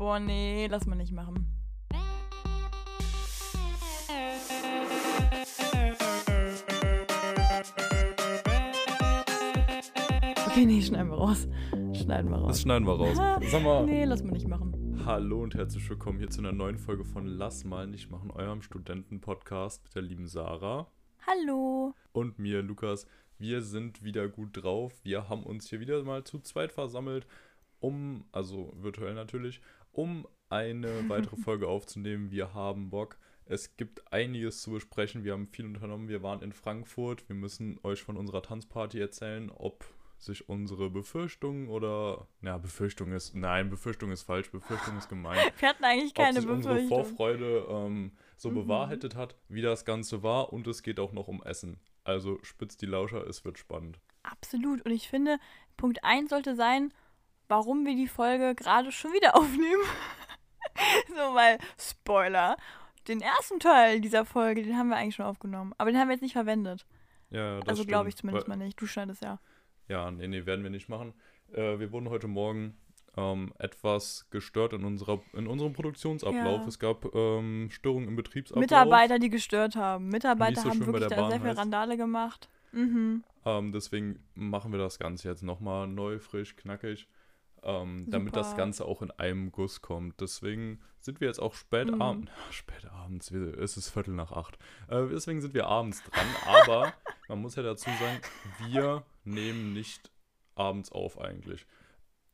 Boah, nee, lass mal nicht machen. Okay, nee, schneiden wir raus. Schneiden wir raus. Das schneiden wir raus. Sag mal. Nee, lass mal nicht machen. Hallo und herzlich willkommen hier zu einer neuen Folge von Lass mal nicht machen, eurem Studenten-Podcast mit der lieben Sarah Hallo. und mir, Lukas. Wir sind wieder gut drauf. Wir haben uns hier wieder mal zu zweit versammelt, um, also virtuell natürlich, um eine weitere Folge aufzunehmen. Wir haben Bock. Es gibt einiges zu besprechen. Wir haben viel unternommen. Wir waren in Frankfurt. Wir müssen euch von unserer Tanzparty erzählen, ob sich unsere Befürchtungen oder, na, Befürchtung ist, nein, Befürchtung ist falsch, Befürchtung ist gemein. Wir hatten eigentlich ob keine sich unsere. Vorfreude ähm, so Mhm. bewahrheitet hat, wie das Ganze war und es geht auch noch um Essen. Also spitzt die Lauscher, es wird spannend. Absolut. Und ich finde, Punkt 1 sollte sein, warum wir die Folge gerade schon wieder aufnehmen. so, weil, Spoiler. Den ersten Teil dieser Folge, den haben wir eigentlich schon aufgenommen. Aber den haben wir jetzt nicht verwendet. Ja, das also glaube ich zumindest Weil- mal nicht. Du schneidest ja. Ja, nee, nee, werden wir nicht machen. Äh, wir wurden heute Morgen ähm, etwas gestört in, unserer, in unserem Produktionsablauf. Ja. Es gab ähm, Störungen im Betriebsablauf. Mitarbeiter, die gestört haben. Mitarbeiter so haben wirklich da Bahn sehr viel. Randale gemacht. Mhm. Ähm, deswegen machen wir das Ganze jetzt nochmal neu, frisch, knackig, ähm, damit das. Ganze auch in einem Guss kommt. Deswegen sind wir jetzt auch spät Mhm. abends. Spät abends, wir- es ist Viertel nach acht. Äh, deswegen sind wir abends dran. Aber man muss ja dazu sagen, wir nehmen nicht abends auf eigentlich.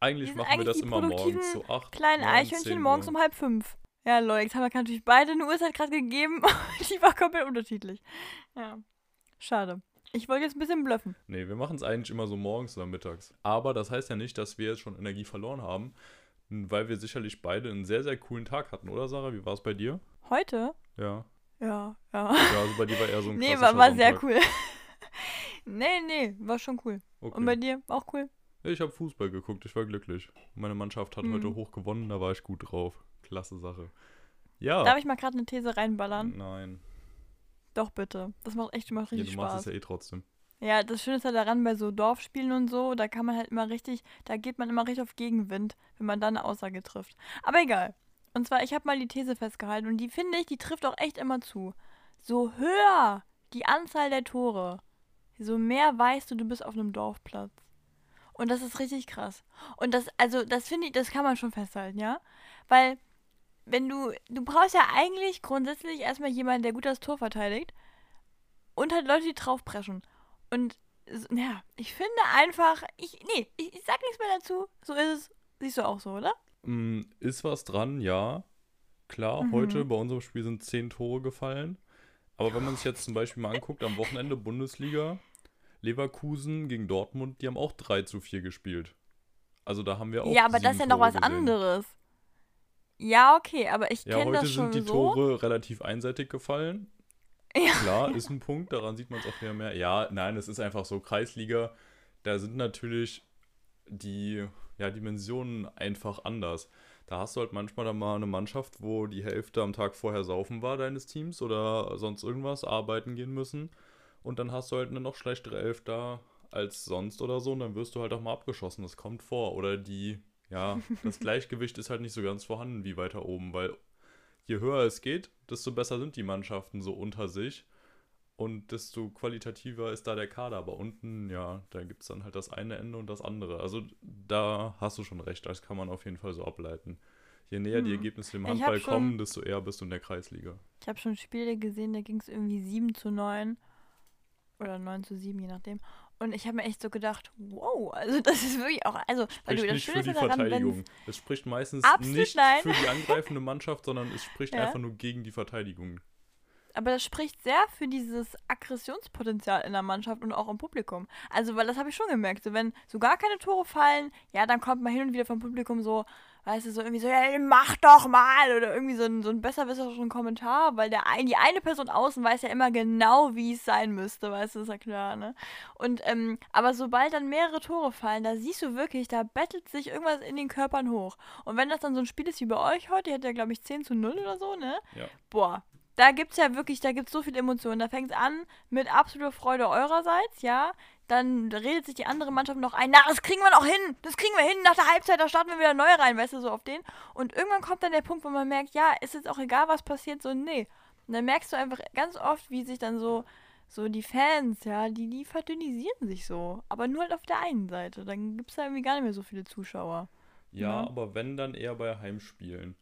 Eigentlich Wir machen wir eigentlich das die immer morgens so acht. Kleinen Eichhörnchen 10 morgens um halb fünf. Ja, Leute, jetzt haben wir natürlich beide eine Uhrzeit gerade gegeben. die war komplett unterschiedlich. Ja. Schade. Ich wollte jetzt ein bisschen bluffen. Nee, wir machen es eigentlich immer so morgens oder mittags. Aber das heißt ja nicht, dass wir jetzt schon Energie verloren haben, weil wir sicherlich beide einen sehr, sehr coolen Tag hatten, oder Sarah? Wie war es bei dir? Heute? Ja. Ja, ja. Ja, also bei dir war eher so ein Nee, war, war sehr cool. nee, nee, war schon cool. Okay. Und bei dir auch cool? Ich habe Fußball geguckt, ich war glücklich. Meine Mannschaft hat Mhm. heute hoch gewonnen, da war ich gut drauf. Klasse Sache. Ja. Darf ich mal gerade eine These reinballern? Nein. Doch, bitte. Das macht echt immer Ja, richtig du machst Spaß. es ja eh trotzdem. Ja, das Schöne ist ja daran, bei so Dorfspielen und so, da kann man halt immer richtig, da geht man immer richtig auf Gegenwind, wenn man da eine Aussage trifft. Aber egal. Und zwar, ich habe mal die These festgehalten und die finde ich, die trifft auch echt immer zu. So höher die Anzahl der Tore, so mehr weißt du, du bist auf einem Dorfplatz. Und das ist richtig krass. Und das, also, das finde ich, das kann man schon festhalten, ja? Weil, wenn du, du brauchst ja eigentlich grundsätzlich erstmal jemanden, der gut das Tor verteidigt und halt Leute, die draufpreschen. Und ja, ich finde einfach, ich, nee, ich, ich sag nichts mehr dazu. So ist es. Siehst du auch so, oder? Mm, Ist was dran, ja. Klar, Mhm. heute bei unserem Spiel sind zehn Tore gefallen. Aber wenn man sich jetzt zum Beispiel mal anguckt, am Wochenende Bundesliga, Leverkusen gegen Dortmund, die haben auch 3 zu 4 gespielt. Also da haben wir auch ja, aber das ist ja noch was gesehen. anderes. Ja, okay, aber ich Ja, kenne heute das schon sind die so. Tore relativ einseitig gefallen. Ja. Klar, ist ein Punkt, daran sieht man es auch wieder mehr. Ja, nein, es ist einfach so Kreisliga. Da sind natürlich die ja, Dimensionen einfach anders. Da hast du halt manchmal dann mal eine Mannschaft, wo die Hälfte am Tag vorher saufen war deines Teams oder sonst irgendwas, arbeiten gehen müssen. Und dann hast du halt eine noch schlechtere Elf da als sonst oder so. Und dann wirst du halt auch mal abgeschossen. Das kommt vor. Oder die, ja, das Gleichgewicht ist halt nicht so ganz vorhanden wie weiter oben, weil je höher es geht, desto besser sind die Mannschaften so unter sich. Und desto qualitativer ist da der Kader. Aber unten, ja, da gibt es dann halt das eine Ende und das andere. Also da hast du schon recht, das kann man auf jeden Fall so ableiten. Je näher die Hm. Ergebnisse im Ich hab Handball schon- kommen, desto eher bist du in der Kreisliga. Ich habe schon Spiele gesehen, da ging es irgendwie 7 zu 9 oder 9 zu 7, je nachdem. Und ich habe mir echt so gedacht, wow, also das ist wirklich auch, also, weil Spricht du das Schöne für die daran, Verteidigung. Es spricht meistens nicht nein. für die angreifende Mannschaft, sondern es spricht Ja. einfach nur gegen die Verteidigung. Aber das spricht sehr für dieses Aggressionspotenzial in der Mannschaft und auch im Publikum. Also, weil das habe ich schon gemerkt. So, wenn so gar keine Tore fallen, ja, dann kommt man hin und wieder vom Publikum so, weißt du, so irgendwie so, ja, mach doch mal. Oder irgendwie so ein, so ein besserwisserischen Kommentar, weil der ein, die eine Person außen weiß ja immer genau, wie es sein müsste, weißt du, ist ja klar, ne? Und, ähm, aber sobald dann mehrere Tore fallen, da siehst du wirklich, da bettelt sich irgendwas in den Körpern hoch. Und wenn das dann so ein Spiel ist wie bei euch heute, ihr hattet ja, glaube ich, 10 zu 0 oder so, ne? Ja. Boah, da gibt es ja wirklich, da gibt es so viele Emotionen. Da fängt es an mit absoluter Freude eurerseits, ja. Dann redet sich die andere Mannschaft noch ein, na, das kriegen wir noch hin, das kriegen wir hin, nach der Halbzeit, da starten wir wieder neu rein, weißt du, so auf den. Und irgendwann kommt dann der Punkt, wo man merkt, ja, ist jetzt auch egal, was passiert, so, nee. Und dann merkst du einfach ganz oft, wie sich dann so, so die Fans, ja, die, die verdünnisieren sich so. Aber nur halt auf der einen Seite. Dann gibt es da irgendwie gar nicht mehr so viele Zuschauer. Ja, ja, aber wenn, dann eher bei Heimspielen.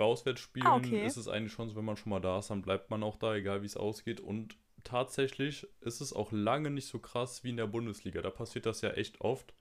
Bei Auswärtsspielen ah, okay. ist es eigentlich schon so, wenn man schon mal da ist, dann bleibt man auch da, egal wie es ausgeht. Und tatsächlich ist es auch lange nicht so krass wie in der Bundesliga. Da passiert das ja echt oft,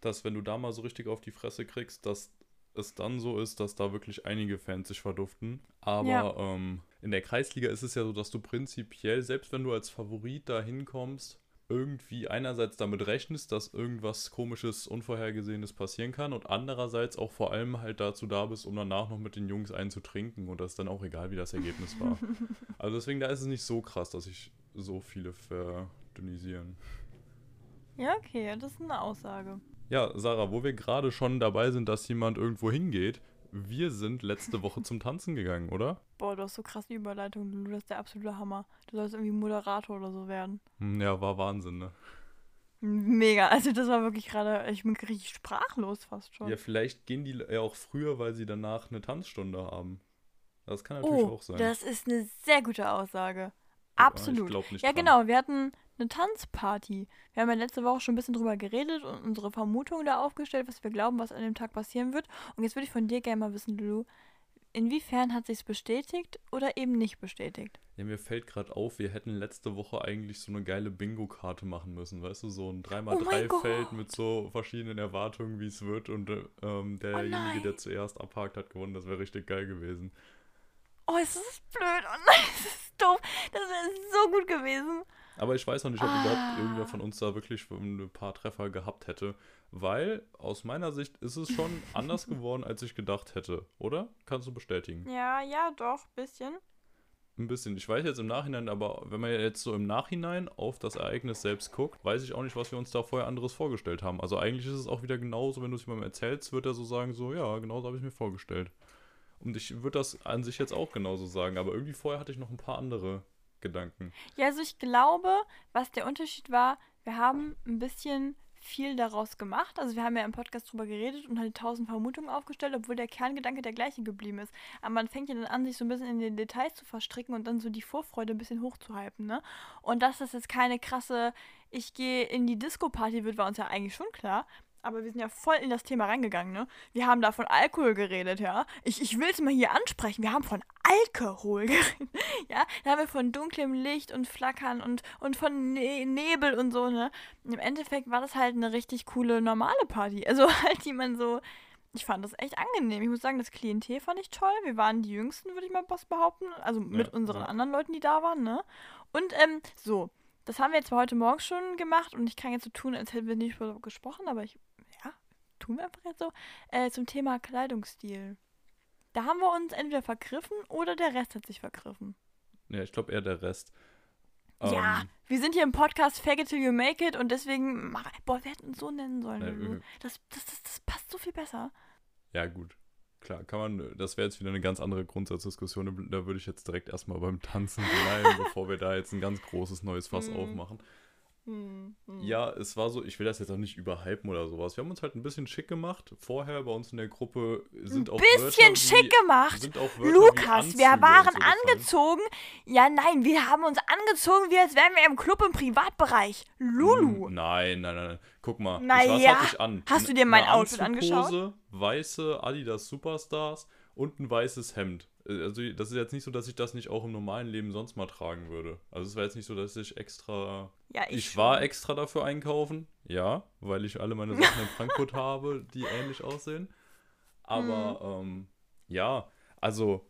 dass wenn du da mal so richtig auf die Fresse kriegst, dass es dann so ist, dass da wirklich einige Fans sich verduften. Aber ja. ähm, in der Kreisliga ist es ja so, dass du prinzipiell, selbst wenn du als Favorit da hinkommst, irgendwie einerseits damit rechnest, dass irgendwas komisches, unvorhergesehenes passieren kann und andererseits auch vor allem halt dazu da bist, um danach noch mit den Jungs einzutrinken und das ist dann auch egal, wie das Ergebnis war. also deswegen, da ist es nicht so krass, dass sich so viele verdünnisieren. Ja, okay, das ist eine Aussage. Ja, Sarah, wo wir gerade schon dabei sind, dass jemand irgendwo hingeht, wir sind letzte Woche zum Tanzen gegangen, oder? Boah, du hast so krasse Überleitungen, du, das ist der absolute Hammer. Du sollst irgendwie Moderator oder so werden. Hm, ja, war Wahnsinn, ne? Mega, also das war wirklich gerade, ich bin richtig sprachlos fast schon. Ja, vielleicht gehen die ja auch früher, weil sie danach eine Tanzstunde haben. Das kann natürlich oh, auch sein. Das ist eine sehr gute Aussage. Absolut. Ja, ja genau, wir hatten eine Tanzparty. Wir haben ja letzte Woche schon ein bisschen drüber geredet und unsere Vermutungen da aufgestellt, was wir glauben, was an dem Tag passieren wird. Und jetzt würde ich von dir gerne mal wissen, Lulu, inwiefern hat sich bestätigt oder eben nicht bestätigt? Ja, mir fällt gerade auf, wir hätten letzte Woche eigentlich so eine geile Bingo-Karte machen müssen, weißt du, so ein 3x3-Feld oh mit so verschiedenen Erwartungen, wie es wird und ähm, derjenige, oh der zuerst abhakt, hat gewonnen. Das wäre richtig geil gewesen. Oh, ist das blöd. Oh nein, das ist doof. Das wäre so gut gewesen. Aber ich weiß noch nicht, ob ah. überhaupt irgendwer von uns da wirklich ein paar Treffer gehabt hätte. Weil aus meiner Sicht ist es schon anders geworden, als ich gedacht hätte, oder? Kannst du bestätigen? Ja, ja, doch, bisschen. Ein bisschen. Ich weiß jetzt im Nachhinein, aber wenn man jetzt so im Nachhinein auf das Ereignis selbst guckt, weiß ich auch nicht, was wir uns da vorher anderes vorgestellt haben. Also eigentlich ist es auch wieder genauso, wenn du es jemandem erzählst, wird er so sagen, so, ja, genauso habe ich mir vorgestellt. Und ich würde das an sich jetzt auch genauso sagen, aber irgendwie vorher hatte ich noch ein paar andere Gedanken. Ja, also ich glaube, was der Unterschied war, wir haben ein bisschen viel daraus gemacht. Also wir haben ja im Podcast drüber geredet und halt tausend Vermutungen aufgestellt, obwohl der Kerngedanke der gleiche geblieben ist. Aber man fängt ja dann an, sich so ein bisschen in den Details zu verstricken und dann so die Vorfreude ein bisschen hochzuhypen, ne? Und dass das jetzt keine krasse, ich gehe in die Disco-Party wird, war uns ja eigentlich schon klar aber wir sind ja voll in das Thema reingegangen, ne? Wir haben da von Alkohol geredet, ja? Ich, ich will es mal hier ansprechen. Wir haben von Alkohol geredet, ja? Da haben wir von dunklem Licht und Flackern und, und von ne Nebel und so, ne? Und Im Endeffekt war das halt eine richtig coole, normale Party. Also halt, die man so... Ich fand das echt angenehm. Ich muss sagen, das Klientel fand ich toll. Wir waren die Jüngsten, würde ich mal was behaupten. Also mit ja, unseren ja. anderen Leuten, die da waren, ne? Und, ähm, so. Das haben wir jetzt heute Morgen schon gemacht und ich kann jetzt so tun, als hätten wir nicht darüber gesprochen, aber ich tun wir einfach jetzt so, äh, zum Thema Kleidungsstil. Da haben wir uns entweder vergriffen oder der Rest hat sich vergriffen. Ja, ich glaube eher der Rest. Ja, ähm, wir sind hier im Podcast Fake it till you make it und deswegen, boah, wir hätten uns so nennen sollen. Äh, das, das, das, das passt so viel besser. Ja, gut. Klar, kann man, das wäre jetzt wieder eine ganz andere Grundsatzdiskussion. Da würde ich jetzt direkt erstmal beim Tanzen bleiben, bevor wir da jetzt ein ganz großes neues Fass mm. aufmachen. Hm, hm. Ja, es war so, ich will das jetzt auch nicht überhypen oder sowas. Wir haben uns halt ein bisschen schick gemacht. Vorher bei uns in der Gruppe sind ein auch bisschen Wörter schick wie, gemacht. Sind auch Wörter Lukas, wir waren so angezogen. Ja, nein, wir haben uns angezogen, wie als wären wir im Club im Privatbereich. Lulu. Hm, nein, nein, nein. Guck mal, naja, was hatte ich an? Hast du dir mein Outfit angeschaut? Weiße Adidas Superstars und ein weißes Hemd. Äh, also das ist jetzt nicht so, dass ich das nicht auch im normalen Leben sonst mal tragen würde. Also es war jetzt nicht so, dass ich extra. Ja, ich, ich war extra dafür einkaufen, ja, weil ich alle meine Sachen in Frankfurt habe, die ähnlich aussehen. Aber mhm. ähm, ja, also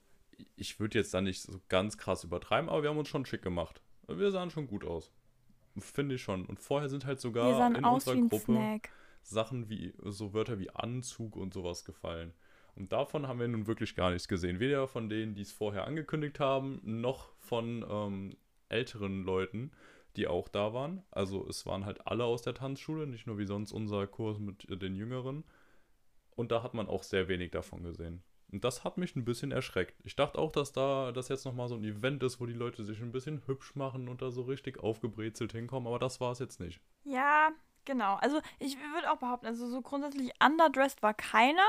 ich würde jetzt da nicht so ganz krass übertreiben, aber wir haben uns schon schick gemacht. Wir sahen schon gut aus. Finde ich schon. Und vorher sind halt sogar in unserer Gruppe Snack. Sachen wie so Wörter wie Anzug und sowas gefallen. Und davon haben wir nun wirklich gar nichts gesehen. Weder von denen, die es vorher angekündigt haben, noch von ähm, älteren Leuten, die auch da waren. Also es waren halt alle aus der Tanzschule, nicht nur wie sonst unser Kurs mit den Jüngeren. Und da hat man auch sehr wenig davon gesehen. Und das hat mich ein bisschen erschreckt. Ich dachte auch, dass da das jetzt nochmal so ein Event ist, wo die Leute sich ein bisschen hübsch machen und da so richtig aufgebrezelt hinkommen, aber das war es jetzt nicht. Ja, genau. Also ich würde auch behaupten, also so grundsätzlich underdressed war keiner,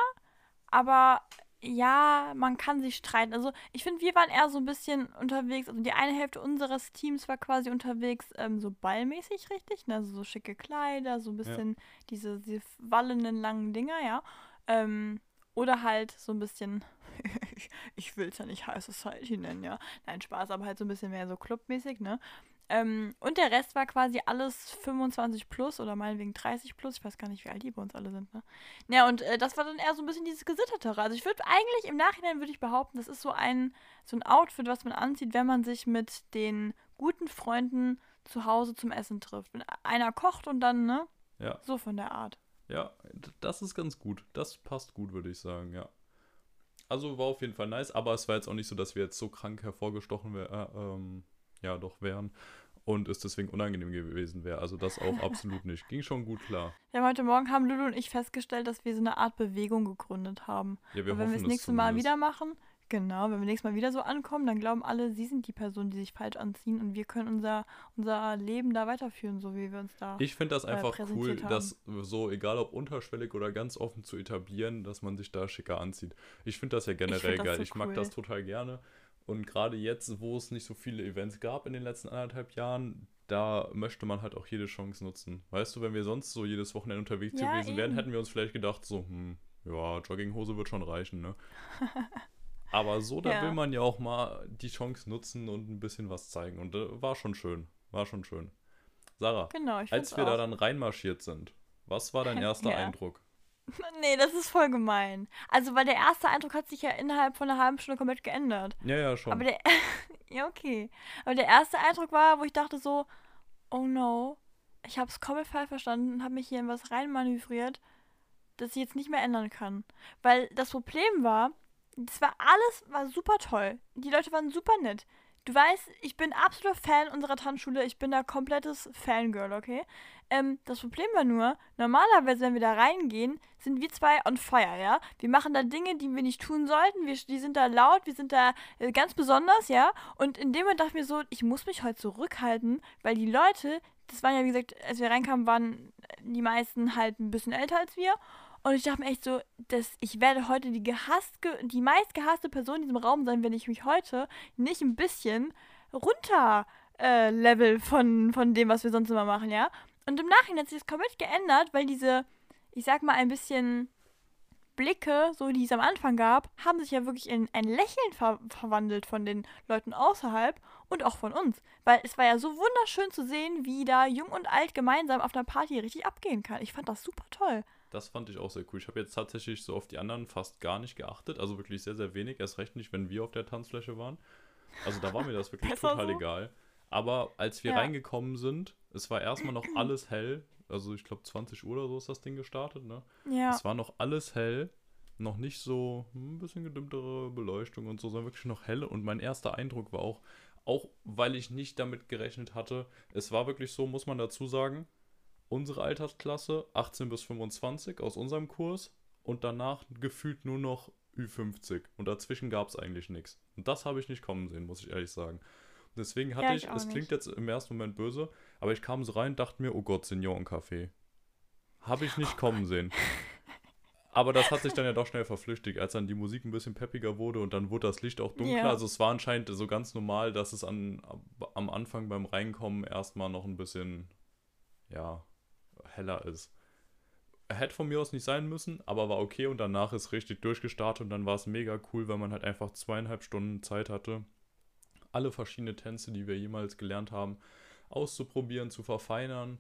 aber ja, man kann sich streiten. Also ich finde, wir waren eher so ein bisschen unterwegs, also die eine Hälfte unseres Teams war quasi unterwegs, ähm, so ballmäßig richtig, ne? Also so schicke Kleider, so ein bisschen diese, diese wallenden langen Dinger, ja. Ähm, oder halt so ein bisschen, ich will es ja nicht High Society nennen, ja. Nein, Spaß, aber halt so ein bisschen mehr so clubmäßig, ne? Ähm, und der Rest war quasi alles 25 plus oder meinetwegen 30 plus. Ich weiß gar nicht, wie alt die bei uns alle sind, ne? Ja, und äh, das war dann eher so ein bisschen dieses Gesittetere. Also ich würde eigentlich, im Nachhinein würde ich behaupten, das ist so ein, so ein Outfit, was man anzieht, wenn man sich mit den guten Freunden zu Hause zum Essen trifft. Wenn einer kocht und dann, ne? Ja. So von der Art. Ja, das ist ganz gut. Das passt gut, würde ich sagen, ja. Also war auf jeden Fall nice, aber es war jetzt auch nicht so, dass wir jetzt so krank hervorgestochen wär, äh, ähm, ja, doch wären und es deswegen unangenehm gewesen wäre. Also das auch absolut nicht. Ging schon gut klar. Ja, heute Morgen haben Lulu und ich festgestellt, dass wir so eine Art Bewegung gegründet haben. Ja, wir und wenn wir das es nächste Mal zumindest. wieder machen, genau, wenn wir nächstes Mal wieder so ankommen, dann glauben alle, sie sind die Person, die sich falsch anziehen und wir können unser, unser Leben da weiterführen, so wie wir uns da. Ich finde das äh, einfach cool, präsentiert haben. das so, egal ob unterschwellig oder ganz offen zu etablieren, dass man sich da schicker anzieht. Ich finde das ja generell find das geil. so ich mag cool. das total gerne. Und gerade jetzt, wo es nicht so viele Events gab in den letzten anderthalb Jahren, da möchte man halt auch jede Chance nutzen. Weißt du, wenn wir sonst so jedes Wochenende unterwegs Ja, gewesen wären, eben. hätten wir uns vielleicht gedacht, so, hm, ja, Jogginghose wird schon reichen, ne? Aber so, da Ja. will man ja auch mal die Chance nutzen und ein bisschen was zeigen. Und äh, war schon schön. War schon schön. Sarah, genau, als wir da auch. dann reinmarschiert sind, was war dein erster Ja. Eindruck? Nee, das ist voll gemein. Also, weil der erste Eindruck hat sich ja innerhalb von einer halben Stunde komplett geändert. Ja, ja, schon. Aber der. ja, okay. Aber der erste Eindruck war, wo ich dachte so, oh no, ich habe es komplett falsch verstanden und habe mich hier in was reinmanövriert, das ich jetzt nicht mehr ändern kann. Weil das Problem war, das war alles war super toll. Die Leute waren super nett. Du weißt, ich bin absoluter Fan unserer Tanzschule. Ich bin da komplettes Fangirl, okay? Ähm, das Problem war nur, normalerweise, wenn wir da reingehen, sind wir zwei on fire, ja? Wir machen da Dinge, die wir nicht tun sollten. Wir, die sind da laut, wir sind da äh, ganz besonders, ja? Und in dem Moment dachte ich mir so, ich muss mich heute zurückhalten, weil die Leute, das waren ja, wie gesagt, als wir reinkamen, waren die meisten halt ein bisschen älter als wir. Und ich dachte mir echt so, dass ich werde heute die gehasst, die meist gehasste Person in diesem Raum sein, wenn ich mich heute nicht ein bisschen runter äh, level von, von dem, was wir sonst immer machen, ja. Und im Nachhinein hat sich das komplett geändert, weil diese, ich sag mal, ein bisschen Blicke, so die es am Anfang gab, haben sich ja wirklich in ein Lächeln ver verwandelt von den Leuten außerhalb und auch von uns. Weil es war ja so wunderschön zu sehen, wie da jung und alt gemeinsam auf einer Party richtig abgehen kann. Ich fand das super toll. Das fand ich auch sehr cool. Ich habe jetzt tatsächlich so auf die anderen fast gar nicht geachtet. Also wirklich sehr, sehr wenig. Erst recht nicht, wenn wir auf der Tanzfläche waren. Also da war mir das wirklich total so. egal. Aber als wir Ja. reingekommen sind, es war erstmal noch alles hell. Also ich glaube 20 Uhr oder so ist das Ding gestartet, ne? Ja. Es war noch alles hell. Noch nicht so hm, ein bisschen gedimmtere Beleuchtung und so, sondern wirklich noch hell. Und mein erster Eindruck war auch, auch weil ich nicht damit gerechnet hatte, es war wirklich so, muss man dazu sagen, unsere Altersklasse 18 bis 25 aus unserem Kurs und danach gefühlt nur noch Ü50. Und dazwischen gab es eigentlich nichts. Und das habe ich nicht kommen sehen, muss ich ehrlich sagen. Deswegen hatte Ja, ich, es klingt jetzt im ersten Moment böse, aber ich kam so rein und dachte mir, oh Gott, Seniorencafé. Habe ich nicht kommen sehen. Aber das hat sich dann ja doch schnell verflüchtigt, als dann die Musik ein bisschen peppiger wurde und dann wurde das Licht auch dunkler. Ja. Also es war anscheinend so ganz normal, dass es an, am Anfang beim Reinkommen erstmal noch ein bisschen, ja, heller ist. Hätte von mir aus nicht sein müssen, aber war okay und danach ist richtig durchgestartet und dann war es mega cool, weil man halt einfach zweieinhalb Stunden Zeit hatte, alle verschiedene Tänze, die wir jemals gelernt haben, auszuprobieren, zu verfeinern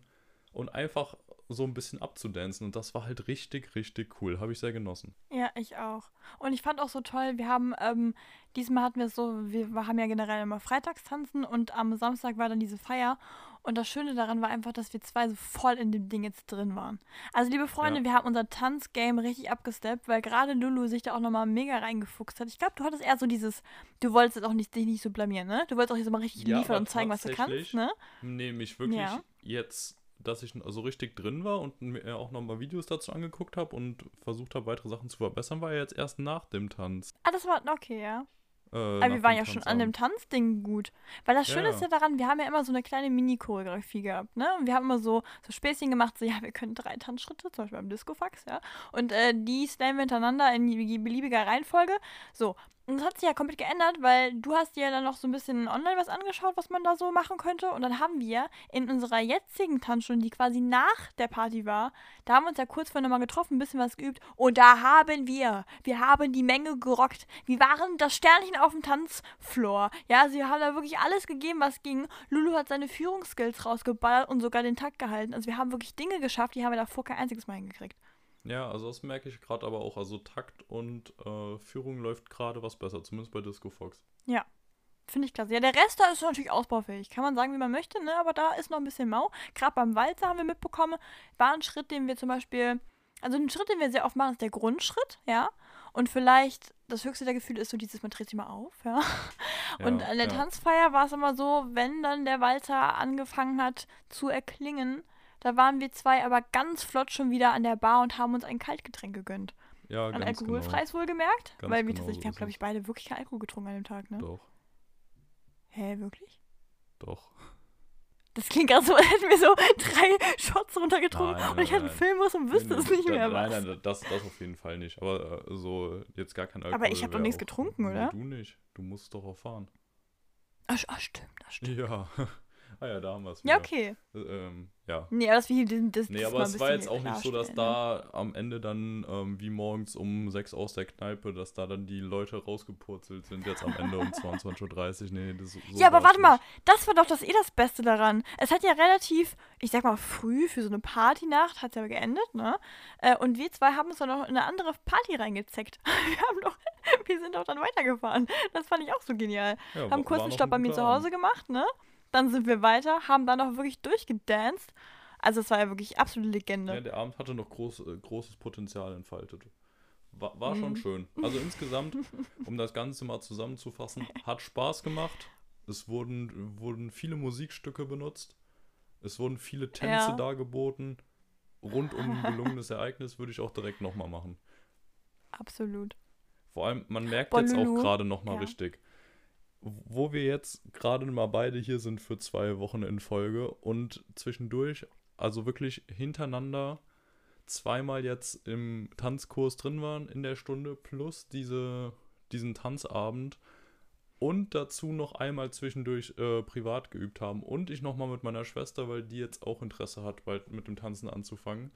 und einfach so ein bisschen abzudancen. Und das war halt richtig, richtig cool. Habe ich sehr genossen. Ja, ich auch. Und ich fand auch so toll, wir haben, ähm, diesmal hatten wir es so, wir haben ja generell immer Freitagstanzen und am Samstag war dann diese Feier. Und das Schöne daran war einfach, dass wir zwei so voll in dem Ding jetzt drin waren. Also, liebe Freunde, Ja. wir haben unser Tanzgame richtig abgesteppt, weil gerade Lulu sich da auch nochmal mega reingefuchst hat. Ich glaube, du hattest eher so dieses, du wolltest jetzt auch nicht, dich nicht so blamieren, ne? Du wolltest auch jetzt mal richtig Ja, liefern und zeigen, was du kannst, ne? Nee, mich wirklich Ja. jetzt dass ich so richtig drin war und mir auch nochmal Videos dazu angeguckt habe und versucht habe, weitere Sachen zu verbessern, war ja jetzt erst nach dem Tanz. Ah, das war okay, ja. Äh, Aber wir waren ja schon an dem. Tanzding gut. Weil das Ja, Schöne ist ja. ja daran, wir haben ja immer so eine kleine Mini-Choreografie gehabt, ne? Und wir haben immer so, so Späßchen gemacht, so, ja, wir können drei Tanzschritte, zum Beispiel beim Discofax, ja. Und äh, die slammen wir hintereinander in die beliebiger Reihenfolge. So. Und das hat sich ja komplett geändert, weil du hast dir ja dann noch so ein bisschen online was angeschaut, was man da so machen könnte. Und dann haben wir in unserer jetzigen Tanzstunde, die quasi nach der Party war, da haben wir uns ja kurz vorher nochmal getroffen, ein bisschen was geübt. Und da haben wir, wir haben die Menge gerockt. Wir waren das Sternchen auf dem Tanzfloor. Ja, sie haben da wirklich alles gegeben, was ging. Lulu hat seine Führungsskills rausgeballert und sogar den Takt gehalten. Also wir haben wirklich Dinge geschafft, die haben wir davor kein einziges Mal hingekriegt. Ja, also das merke ich gerade aber auch. Also Takt und äh, Führung läuft gerade was besser, zumindest bei Disco Fox. Finde ich klasse. Ja, der Rest da ist natürlich ausbaufähig. Kann man sagen, wie man möchte, ne? Aber da ist noch ein bisschen mau. Gerade beim Walzer haben wir mitbekommen, war ein Schritt, den wir zum Beispiel. Also ein Schritt, den wir sehr oft machen, ist der Grundschritt, ja. Und vielleicht das höchste der Gefühle ist so dieses, man dreht sich mal auf, ja. Und Ja, an der ja. Tanzfeier war es immer so, wenn dann der Walzer angefangen hat zu erklingen, da waren wir zwei aber ganz flott schon wieder an der Bar und haben uns ein Kaltgetränk gegönnt. Ja, Ein ganz alkoholfreies wohlgemerkt, Ganz weil wir genau wir haben, glaube ich, beide wirklich kein Alkohol getrunken an dem Tag, ne? Doch, Hä, wirklich? doch. Das klingt gerade so, als hätten wir so drei Shots runtergetrunken Nein, und ich nein, halt nein. filmen muss und wüsste es nicht mehr Nein, nein, das, das auf jeden Fall nicht. Aber äh, so jetzt gar kein Alkohol. Aber ich hab doch nichts getrunken, oder? Du nicht. Du musst doch auch fahren. Ach, ach stimmt, das stimmt. Ja. ah ja, da haben wir es Ja, okay. Äh, ähm, ja. Nee, aber diesen, das, Nee, das aber mal es war jetzt auch nicht so, dass ne? da am Ende dann, ähm, wie morgens um 6 aus der Kneipe, dass da dann die Leute rausgepurzelt sind, jetzt am Ende um 22.30 Uhr. Nee, das so ja, aber warte mal, nicht. das war doch das eh das Beste daran. Es hat ja relativ, ich sag mal, früh für so eine Partynacht hat es ja geendet, ne? Äh, Und wir zwei haben uns dann noch in eine andere Party reingezeckt. Wir haben doch, wir sind doch dann weitergefahren. Das fand ich auch so genial. Ja, haben kurz einen Stopp bei mir zu Hause gemacht, ne? Dann sind wir weiter, haben dann noch wirklich durchgedanced. Also es war ja wirklich absolute Legende. Ja, der Abend hatte noch groß, äh, großes Potenzial entfaltet. War, war Mhm. schon schön. Also insgesamt, um das Ganze mal zusammenzufassen, hat Spaß gemacht. Es wurden, wurden viele Musikstücke benutzt. Es wurden viele Tänze Ja. dargeboten. Rund um ein gelungenes Ereignis würde ich auch direkt nochmal machen. Absolut. Vor allem, man merkt Boah, jetzt auch gerade nochmal Ja. richtig, wo wir jetzt gerade mal beide hier sind für zwei Wochen in Folge und zwischendurch, also wirklich hintereinander, zweimal jetzt im Tanzkurs drin waren in der Stunde, plus diese, diesen Tanzabend und dazu noch einmal zwischendurch äh, privat geübt haben und ich nochmal mit meiner Schwester, weil die jetzt auch Interesse hat, bald mit dem Tanzen anzufangen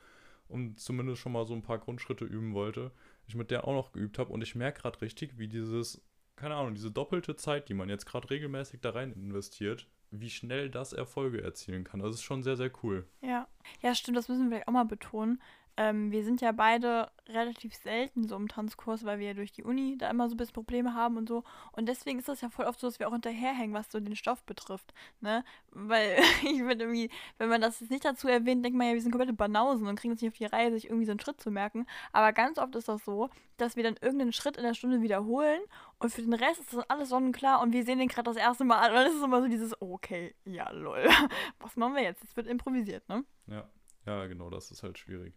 und zumindest schon mal so ein paar Grundschritte üben wollte ich mit der auch noch geübt habe und ich merke gerade richtig, wie dieses, keine Ahnung, diese doppelte Zeit, die man jetzt gerade regelmäßig da rein investiert, wie schnell das Erfolge erzielen kann. Das ist schon sehr, sehr cool. Ja. Ja, stimmt, das müssen wir vielleicht auch mal betonen. Ähm, wir sind ja beide relativ selten so im Tanzkurs, weil wir ja durch die Uni da immer so ein bisschen Probleme haben und so. Und deswegen ist das ja voll oft so, dass wir auch hinterherhängen, was so den Stoff betrifft. Ne? Weil ich finde irgendwie, wenn man das jetzt nicht dazu erwähnt, denkt man ja, wir sind komplette Banausen und kriegen es nicht auf die Reihe, sich irgendwie so einen Schritt zu merken. Aber ganz oft ist das so, dass wir dann irgendeinen Schritt in der Stunde wiederholen und für den Rest ist das alles sonnenklar und wir sehen den gerade das erste Mal an. Und dann ist es immer so dieses, okay, ja, lol. Was machen wir jetzt? Jetzt wird improvisiert, ne? Ja, ja, genau, das ist halt schwierig.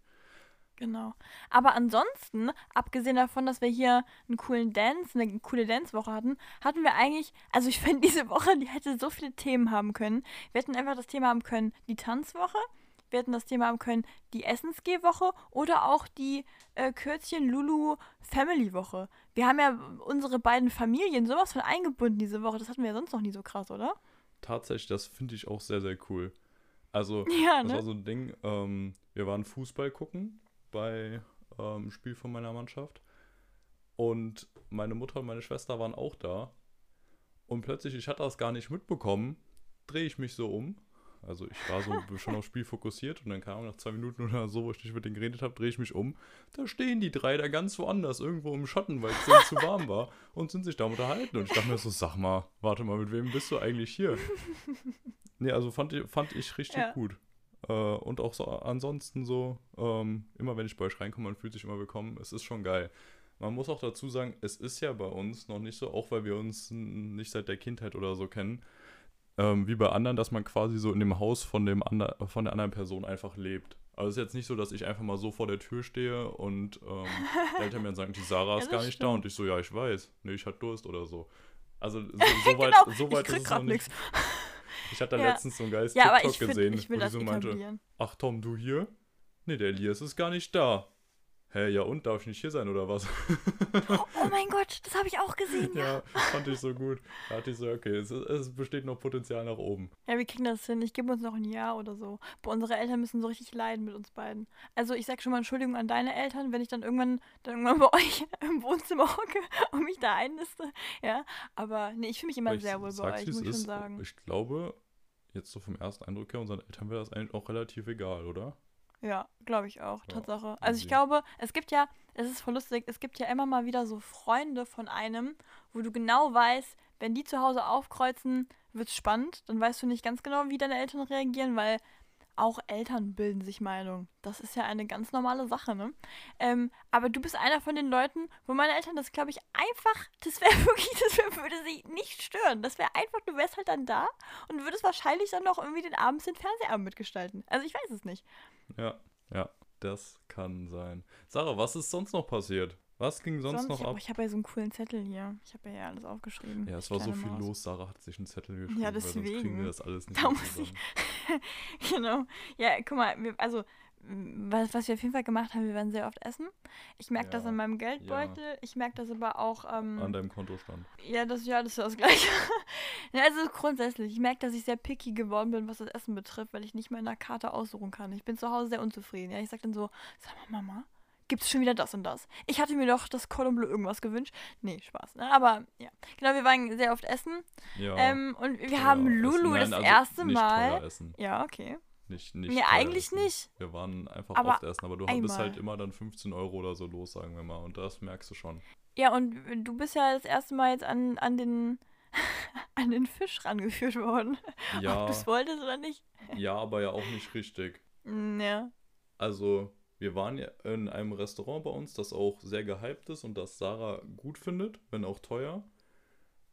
Genau. Aber ansonsten, abgesehen davon, dass wir hier einen coolen Dance, eine coole Dance-Woche hatten, hatten wir eigentlich, also ich finde diese Woche, die hätte so viele Themen haben können. Wir hätten einfach das Thema haben können, die Tanzwoche. Wir hätten das Thema haben können, die Essensgeh-Woche oder auch die äh, Kürzchen Lulu Family-Woche. Wir haben ja unsere beiden Familien sowas von eingebunden diese Woche. Das hatten wir ja sonst noch nie so krass, oder? Tatsächlich, das finde ich auch sehr, sehr cool. Also, Ja, das war ne? so ein Ding, ähm, wir waren Fußball gucken bei ähm, Spiel von meiner Mannschaft und meine Mutter und meine Schwester waren auch da und plötzlich, ich hatte das gar nicht mitbekommen, drehe ich mich so um. Also ich war so schon aufs Spiel fokussiert und dann kam nach zwei Minuten oder so, wo ich nicht mit denen geredet habe, drehe ich mich um. Da stehen die drei da ganz woanders, irgendwo im Schatten, weil es denen zu warm war und sind sich da unterhalten. Und ich dachte mir so, sag mal, warte mal, mit wem bist du eigentlich hier? Nee, also fand ich, fand ich richtig Ja. gut. Äh, und auch so ansonsten so, ähm, immer wenn ich bei euch reinkomme, man fühlt sich immer willkommen. Es ist schon geil. Man muss auch dazu sagen, es ist ja bei uns noch nicht so, auch weil wir uns nicht seit der Kindheit oder so kennen, ähm, wie bei anderen, dass man quasi so in dem Haus von, dem ander, von der anderen Person einfach lebt. Also es ist jetzt nicht so, dass ich einfach mal so vor der Tür stehe und ähm, die Eltern mir dann sagen, die Sarah ist Ja, gar nicht da stimmt. und ich so, ja, ich weiß. Nee, ich hatte Durst oder so. Also so, so weit, genau, so weit ich krieg ist es noch nicht. nix. Ich hatte da Ja. letztens so ein geiles Ja, TikTok find, gesehen, wo die so meinte, ach Tom, du hier? Nee, der Elias ist gar nicht da. Hä, ja und, darf ich nicht hier sein oder was? Oh mein Gott, das habe ich auch gesehen, ja. ja, fand ich so gut. Da hatte ich so, okay, es, es besteht noch Potenzial nach oben. Ja, wir kriegen das hin. Ich gebe uns noch ein Jahr oder so. Boah, unsere Eltern müssen so richtig leiden mit uns beiden. Also ich sag schon mal Entschuldigung an deine Eltern, wenn ich dann irgendwann, dann irgendwann bei euch im Wohnzimmer hocke und mich da einniste. Ja, aber nee, ich fühle mich immer ich sehr wohl bei euch, muss ich schon ist. sagen. Ich glaube, jetzt so vom ersten Eindruck her, unseren Eltern wäre das eigentlich auch relativ egal, oder? Ja, glaube ich auch, Ja, Tatsache. Also ich glaube, es gibt ja, es ist voll lustig, es gibt ja immer mal wieder so Freunde von einem, wo du genau weißt, wenn die zu Hause aufkreuzen, wird's spannend. Dann weißt du nicht ganz genau, wie deine Eltern reagieren, weil auch Eltern bilden sich Meinung. Das ist ja eine ganz normale Sache, ne? Ähm, aber du bist einer von den Leuten, wo meine Eltern das, glaube ich, einfach, das wäre wirklich, das wär, würde sie nicht stören. Das wäre einfach, du wärst halt dann da und würdest wahrscheinlich dann noch irgendwie den abends den Fernsehabend mitgestalten. Also ich weiß es nicht. Ja, ja, das kann sein. Sarah, was ist sonst noch passiert? Was ging sonst, noch ich, ab? Ich habe ja so einen coolen Zettel hier. Ich habe ja alles aufgeschrieben. Ja, es war so viel Maus. los. Sarah hat sich einen Zettel geschrieben, Ja, weil sonst kriegen deswegen. wir das alles nicht Da muss ich- genau. Ja, guck mal, wir, also was, was wir auf jeden Fall gemacht haben, wir waren sehr oft essen. Ich merke das Ja, an meinem Geldbeutel. Ich merke das aber auch. Ähm, An deinem Kontostand. ja, das, ja, das ist das Gleiche. ja, also grundsätzlich, ich merke, dass ich sehr picky geworden bin, was das Essen betrifft, weil ich nicht mehr in der Karte aussuchen kann. Ich bin zu Hause sehr unzufrieden. Ja, ich sag dann so, sag mal, Mama, gibt's schon wieder das und das? Ich hatte mir doch das Cordon Bleu irgendwas gewünscht. Nee, Spaß. Ne? Aber ja, genau, wir waren sehr oft essen. Ja. Ähm, und wir teuer haben essen. Lulu Nein, das also erste Mal. Ja, okay. Nicht, nicht Nee, eigentlich nicht. Wir waren einfach Aber oft essen, aber du bist einmal. halt immer dann 15 Euro oder so los, sagen wir mal. Und das merkst du schon. Ja, und du bist ja das erste Mal jetzt an, an den an den Fisch rangeführt worden. Ja, Ob du es wolltest oder nicht. ja, aber ja auch nicht richtig. Mm, Ja. Also, wir waren ja in einem Restaurant bei uns, das auch sehr gehypt ist und das Sarah gut findet, wenn auch teuer.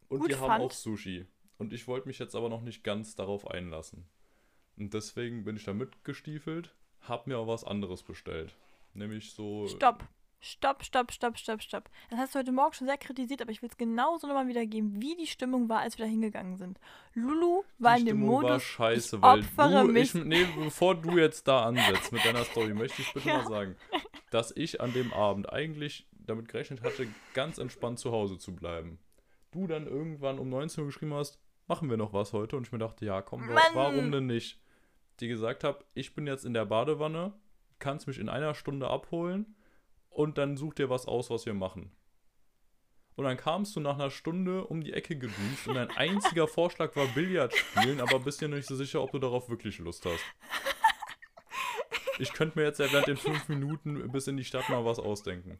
Und Gut die haben fand. auch Sushi. Und ich wollte mich jetzt aber noch nicht ganz darauf einlassen. Und deswegen bin ich da mitgestiefelt, hab mir aber was anderes bestellt. Nämlich so. Stopp. Stopp, stopp, stopp, stopp, stopp. Das hast du heute Morgen schon sehr kritisiert, aber ich will es genauso nochmal wiedergeben, wie die Stimmung war, als wir da hingegangen sind. Lulu war Die in dem Stimmung war Modus, scheiße, ich weil opfere du, mich. ich, nee, bevor du jetzt da ansetzt mit deiner Story, möchte ich bitte Ja. mal sagen, dass ich an dem Abend eigentlich damit gerechnet hatte, ganz entspannt zu Hause zu bleiben. Du dann irgendwann um 19 Uhr geschrieben hast, machen wir noch was heute? Und ich mir dachte, ja, komm, Mann. warum denn nicht? Die gesagt habe, ich bin jetzt in der Badewanne, kannst mich in einer Stunde abholen und dann such dir was aus, was wir machen. Und dann kamst du nach einer Stunde um die Ecke gedüst und dein einziger Vorschlag war Billard spielen, aber bist dir nicht so sicher, ob du darauf wirklich Lust hast. Ich könnte mir jetzt ja während den fünf Minuten bis in die Stadt mal was ausdenken.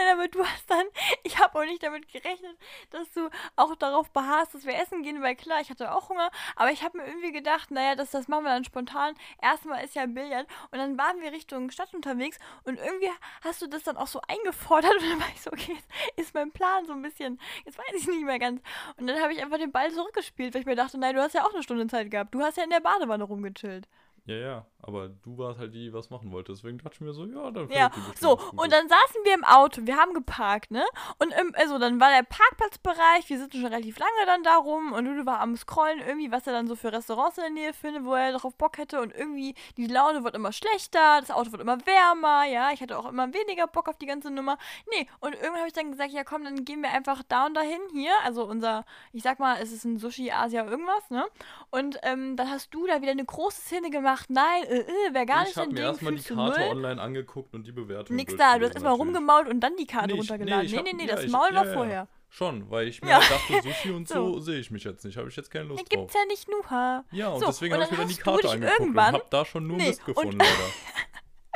Nein, aber du hast dann, ich habe auch nicht damit gerechnet, dass du auch darauf beharrst, dass wir essen gehen, weil klar, ich hatte auch Hunger, aber ich habe mir irgendwie gedacht, naja, das, das machen wir dann spontan. Erstmal ist ja Billard und dann waren wir Richtung Stadt unterwegs und irgendwie hast du das dann auch so eingefordert und dann war ich so, okay, ist mein Plan so ein bisschen, jetzt weiß ich nicht mehr ganz. Und dann habe ich einfach den Ball zurückgespielt, weil ich mir dachte, nein, du hast ja auch eine Stunde Zeit gehabt. Du hast ja in der Badewanne rumgechillt. Ja, ja, aber du warst halt die, die was machen wollte. Deswegen dachte ich mir so, ja, dann Ja, so, und dann saßen wir im Auto, wir haben geparkt, ne? Und im, also dann war der Parkplatzbereich, wir sitzen schon relativ lange dann da rum und Lulu war am Scrollen irgendwie, was er dann so für Restaurants in der Nähe findet, wo er drauf Bock hätte und irgendwie die Laune wird immer schlechter, das Auto wird immer wärmer, ja, ich hatte auch immer weniger Bock auf die ganze Nummer. Nee, und irgendwann habe ich dann gesagt, ja komm, dann gehen wir einfach da und dahin hier, also unser, ich sag mal, es ist ein Sushi Asia irgendwas, ne? Und ähm, dann hast du da wieder eine große Szene gemacht, nein, äh, äh, wäre gar ich nicht habe dein mir Ding, erstmal die fühlst du Karte null. online angeguckt und die Bewertung. Nix da, du hast erstmal rumgemault und dann die Karte Nee, ich- runtergeladen. ich Nee, hab- nee, nee, ja, das ich- Maul war ja, vorher. Schon, weil ich mir dachte, Sushi und so, So. sehe ich mich jetzt nicht. Habe ich jetzt keine Lust drauf. gibt's ja nicht nur. ha. Ja, und So, deswegen habe ich mir dann die Karte angeguckt und habe da schon nur Nee, Mist und- gefunden, leider.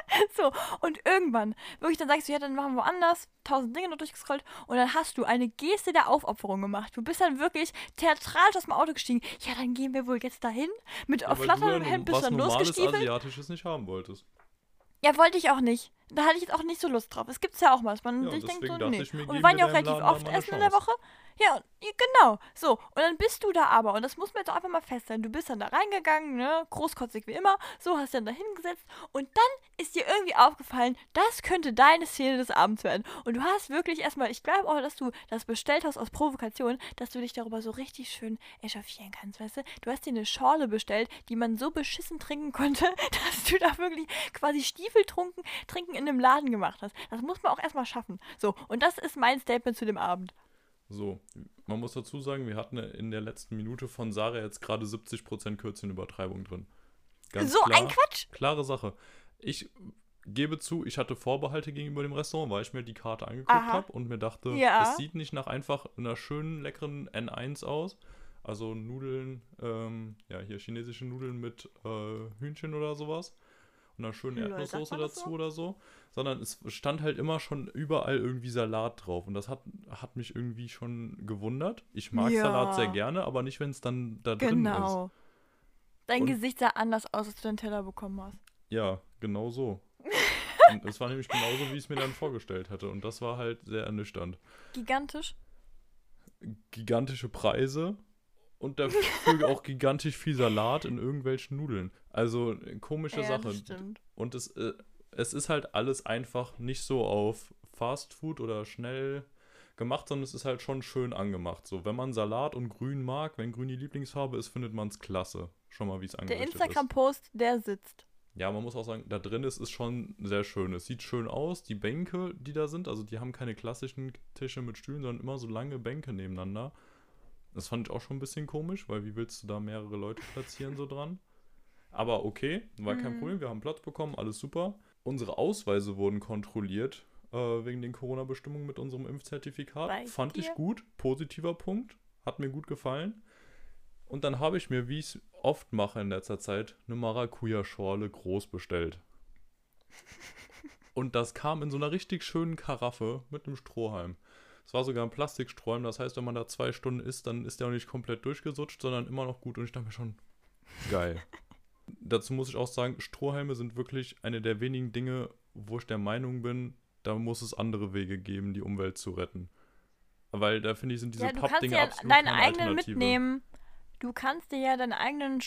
So, und irgendwann, wirklich, dann sagst du, ja, dann machen wir woanders, tausend Dinge noch durchgescrollt und dann hast du eine Geste der Aufopferung gemacht. Du bist dann wirklich theatralisch aus dem Auto gestiegen. Ja, dann gehen wir wohl jetzt dahin. Mit Ja, du flatterndem Hemd bist was dann normales losgestiefelt. Asiatisches nicht haben wolltest. Ja, wollte ich auch nicht. Da hatte ich jetzt auch nicht so Lust drauf. Es gibt's ja auch mal, dass man Ja, sich denkt so, nee. und wir waren ja auch relativ Laden oft essen in der. Woche. Ja, und- ja, genau. So, und dann bist du da aber, und das muss man jetzt auch einfach mal feststellen, du bist dann da reingegangen, ne, großkotzig wie immer, so hast du dann da hingesetzt und dann ist dir irgendwie aufgefallen, das könnte deine Szene des Abends werden. Und du hast wirklich erstmal, ich glaube auch, dass du das bestellt hast aus Provokation, dass du dich darüber so richtig schön echauffieren kannst, weißt du? Du hast dir eine Schorle bestellt, die man so beschissen trinken konnte, dass du da wirklich quasi Stiefel trunken, trinken in einem Laden gemacht hast. Das muss man auch erstmal schaffen. So, und das ist mein Statement zu dem Abend. So, man muss dazu sagen, wir hatten in der letzten Minute von Sarah jetzt gerade 70% Kürzchenübertreibung drin. Ganz so klar, ein Quatsch! Klare Sache. Ich gebe zu, ich hatte Vorbehalte gegenüber dem Restaurant, weil ich mir die Karte angeguckt habe und mir dachte, Ja. es sieht nicht nach einfach einer schönen, leckeren N1 aus. Also Nudeln, ähm, ja, hier chinesische Nudeln mit äh, Hühnchen oder sowas. Und einer schönen Lol, Erdnusssoße dazu so? oder so. Sondern es stand halt immer schon überall irgendwie Salat drauf. Und das hat, hat mich irgendwie schon gewundert. Ich mag Ja. Salat sehr gerne, aber nicht, wenn es dann da drin ist. Genau. Dein Und- Gesicht sah anders aus, als du den Teller bekommen hast. Ja, genau so. Und es war nämlich genauso, wie ich es mir dann vorgestellt hatte. Und das war halt sehr ernüchternd. Gigantisch. Gigantische Preise und dafür auch gigantisch viel Salat in irgendwelchen Nudeln. Also komische ja, Sache. Und es, äh, es ist halt alles einfach nicht so auf Fast Food oder schnell gemacht, sondern es ist halt schon schön angemacht. So, wenn man Salat und Grün mag, wenn Grün die Lieblingsfarbe ist, findet man es klasse. Schon mal, wie es Der angerichtet ist. Instagram-Post, der sitzt. Ja, man muss auch sagen, da drin ist, ist schon sehr schön. Es sieht schön aus. Die Bänke, die da sind, also die haben keine klassischen Tische mit Stühlen, sondern immer so lange Bänke nebeneinander. Das fand ich auch schon ein bisschen komisch, weil wie willst du da mehrere Leute platzieren so dran? Aber okay, war kein Mhm. Problem. Wir haben Platz bekommen, alles super. Unsere Ausweise wurden kontrolliert äh, wegen den Corona-Bestimmungen mit unserem Impfzertifikat. Bei Fand ich dir? gut. Positiver Punkt. Hat mir gut gefallen. Und dann habe ich mir, wie ich es oft mache in letzter Zeit, eine Maracuja-Schorle groß bestellt. Und das kam in so einer richtig schönen Karaffe mit einem Strohhalm. Es war sogar ein Plastikstrohhalm, das heißt, wenn man da zwei Stunden isst, dann ist der auch nicht komplett durchgesutscht, sondern immer noch gut. Und ich dachte mir schon, geil. Dazu muss ich auch sagen, Strohhalme sind wirklich eine der wenigen Dinge, wo ich der Meinung bin, da muss es andere Wege geben, die Umwelt zu retten. Weil da finde ich, sind diese ja, du kannst Pappdinger ja absolut deinen keine eigenen Alternative. mitnehmen. Du kannst dir ja deinen eigenen.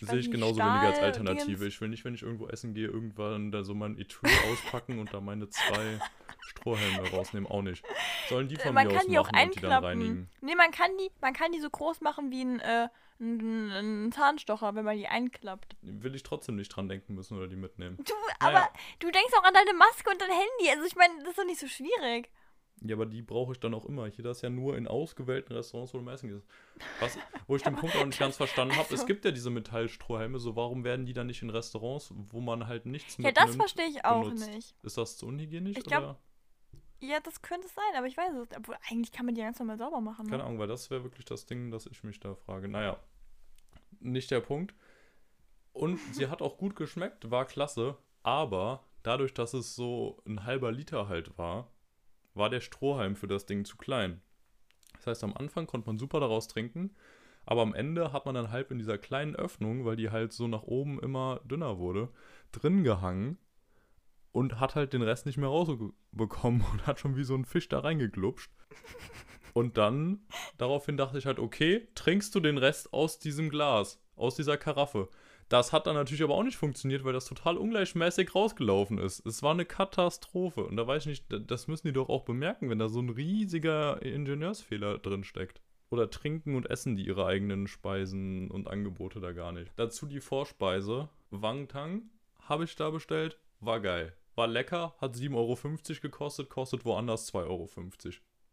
Sehe ich genauso wenig als Stahl- Alternative. Dingens- Ich will nicht, wenn ich irgendwo essen gehe, irgendwann da so mein Etui auspacken und da meine zwei Strohhelme rausnehmen. Auch nicht. Sollen die von man mir aus kann die auch machen die dann einklappen. reinigen. Nee, man kann die, man kann die so groß machen wie ein, äh, ein, ein Zahnstocher, wenn man die einklappt. Will ich trotzdem nicht dran denken müssen oder die mitnehmen. Du, Naja. aber du denkst auch an deine Maske und dein Handy. Also ich meine, das ist doch nicht so schwierig. Ja, aber die brauche ich dann auch immer. Hier das ja nur in ausgewählten Restaurants, wo du essen gehst. Was, wo ich den Punkt auch nicht ganz verstanden habe, es Also- gibt ja diese Metallstrohhelme, so warum werden die dann nicht in Restaurants, wo man halt nichts Ja, das mitnimmt? verstehe ich auch benutzt? nicht. Ist das zu unhygienisch? Ich glaub, oder? Ja, das könnte es sein, aber ich weiß es. Obwohl, eigentlich kann man die ganz normal sauber machen. Keine Ne? Ahnung, weil das wäre wirklich das Ding, das ich mich da frage. Naja, nicht der Punkt. Und sie hat auch gut geschmeckt, war klasse, aber dadurch, dass es so ein halber Liter halt war, war der Strohhalm für das Ding zu klein. Das heißt, am Anfang konnte man super daraus trinken, aber am Ende hat man dann halb in dieser kleinen Öffnung, weil die halt so nach oben immer dünner wurde, drin gehangen und hat halt den Rest nicht mehr rausbekommen und hat schon wie so ein Fisch da reingeglupscht. Und dann, daraufhin dachte ich halt, okay, trinkst du den Rest aus diesem Glas, aus dieser Karaffe. Das hat dann natürlich aber auch nicht funktioniert, weil das total ungleichmäßig rausgelaufen ist. Es war eine Katastrophe. Und da weiß ich nicht, das müssen die doch auch bemerken, wenn da so ein riesiger Ingenieursfehler drin steckt. Oder trinken und essen die ihre eigenen Speisen und Angebote da gar nicht. Dazu die Vorspeise. Wang Tang habe ich da bestellt. War geil. War lecker, hat 7,50 Euro gekostet, kostet woanders 2,50 Euro.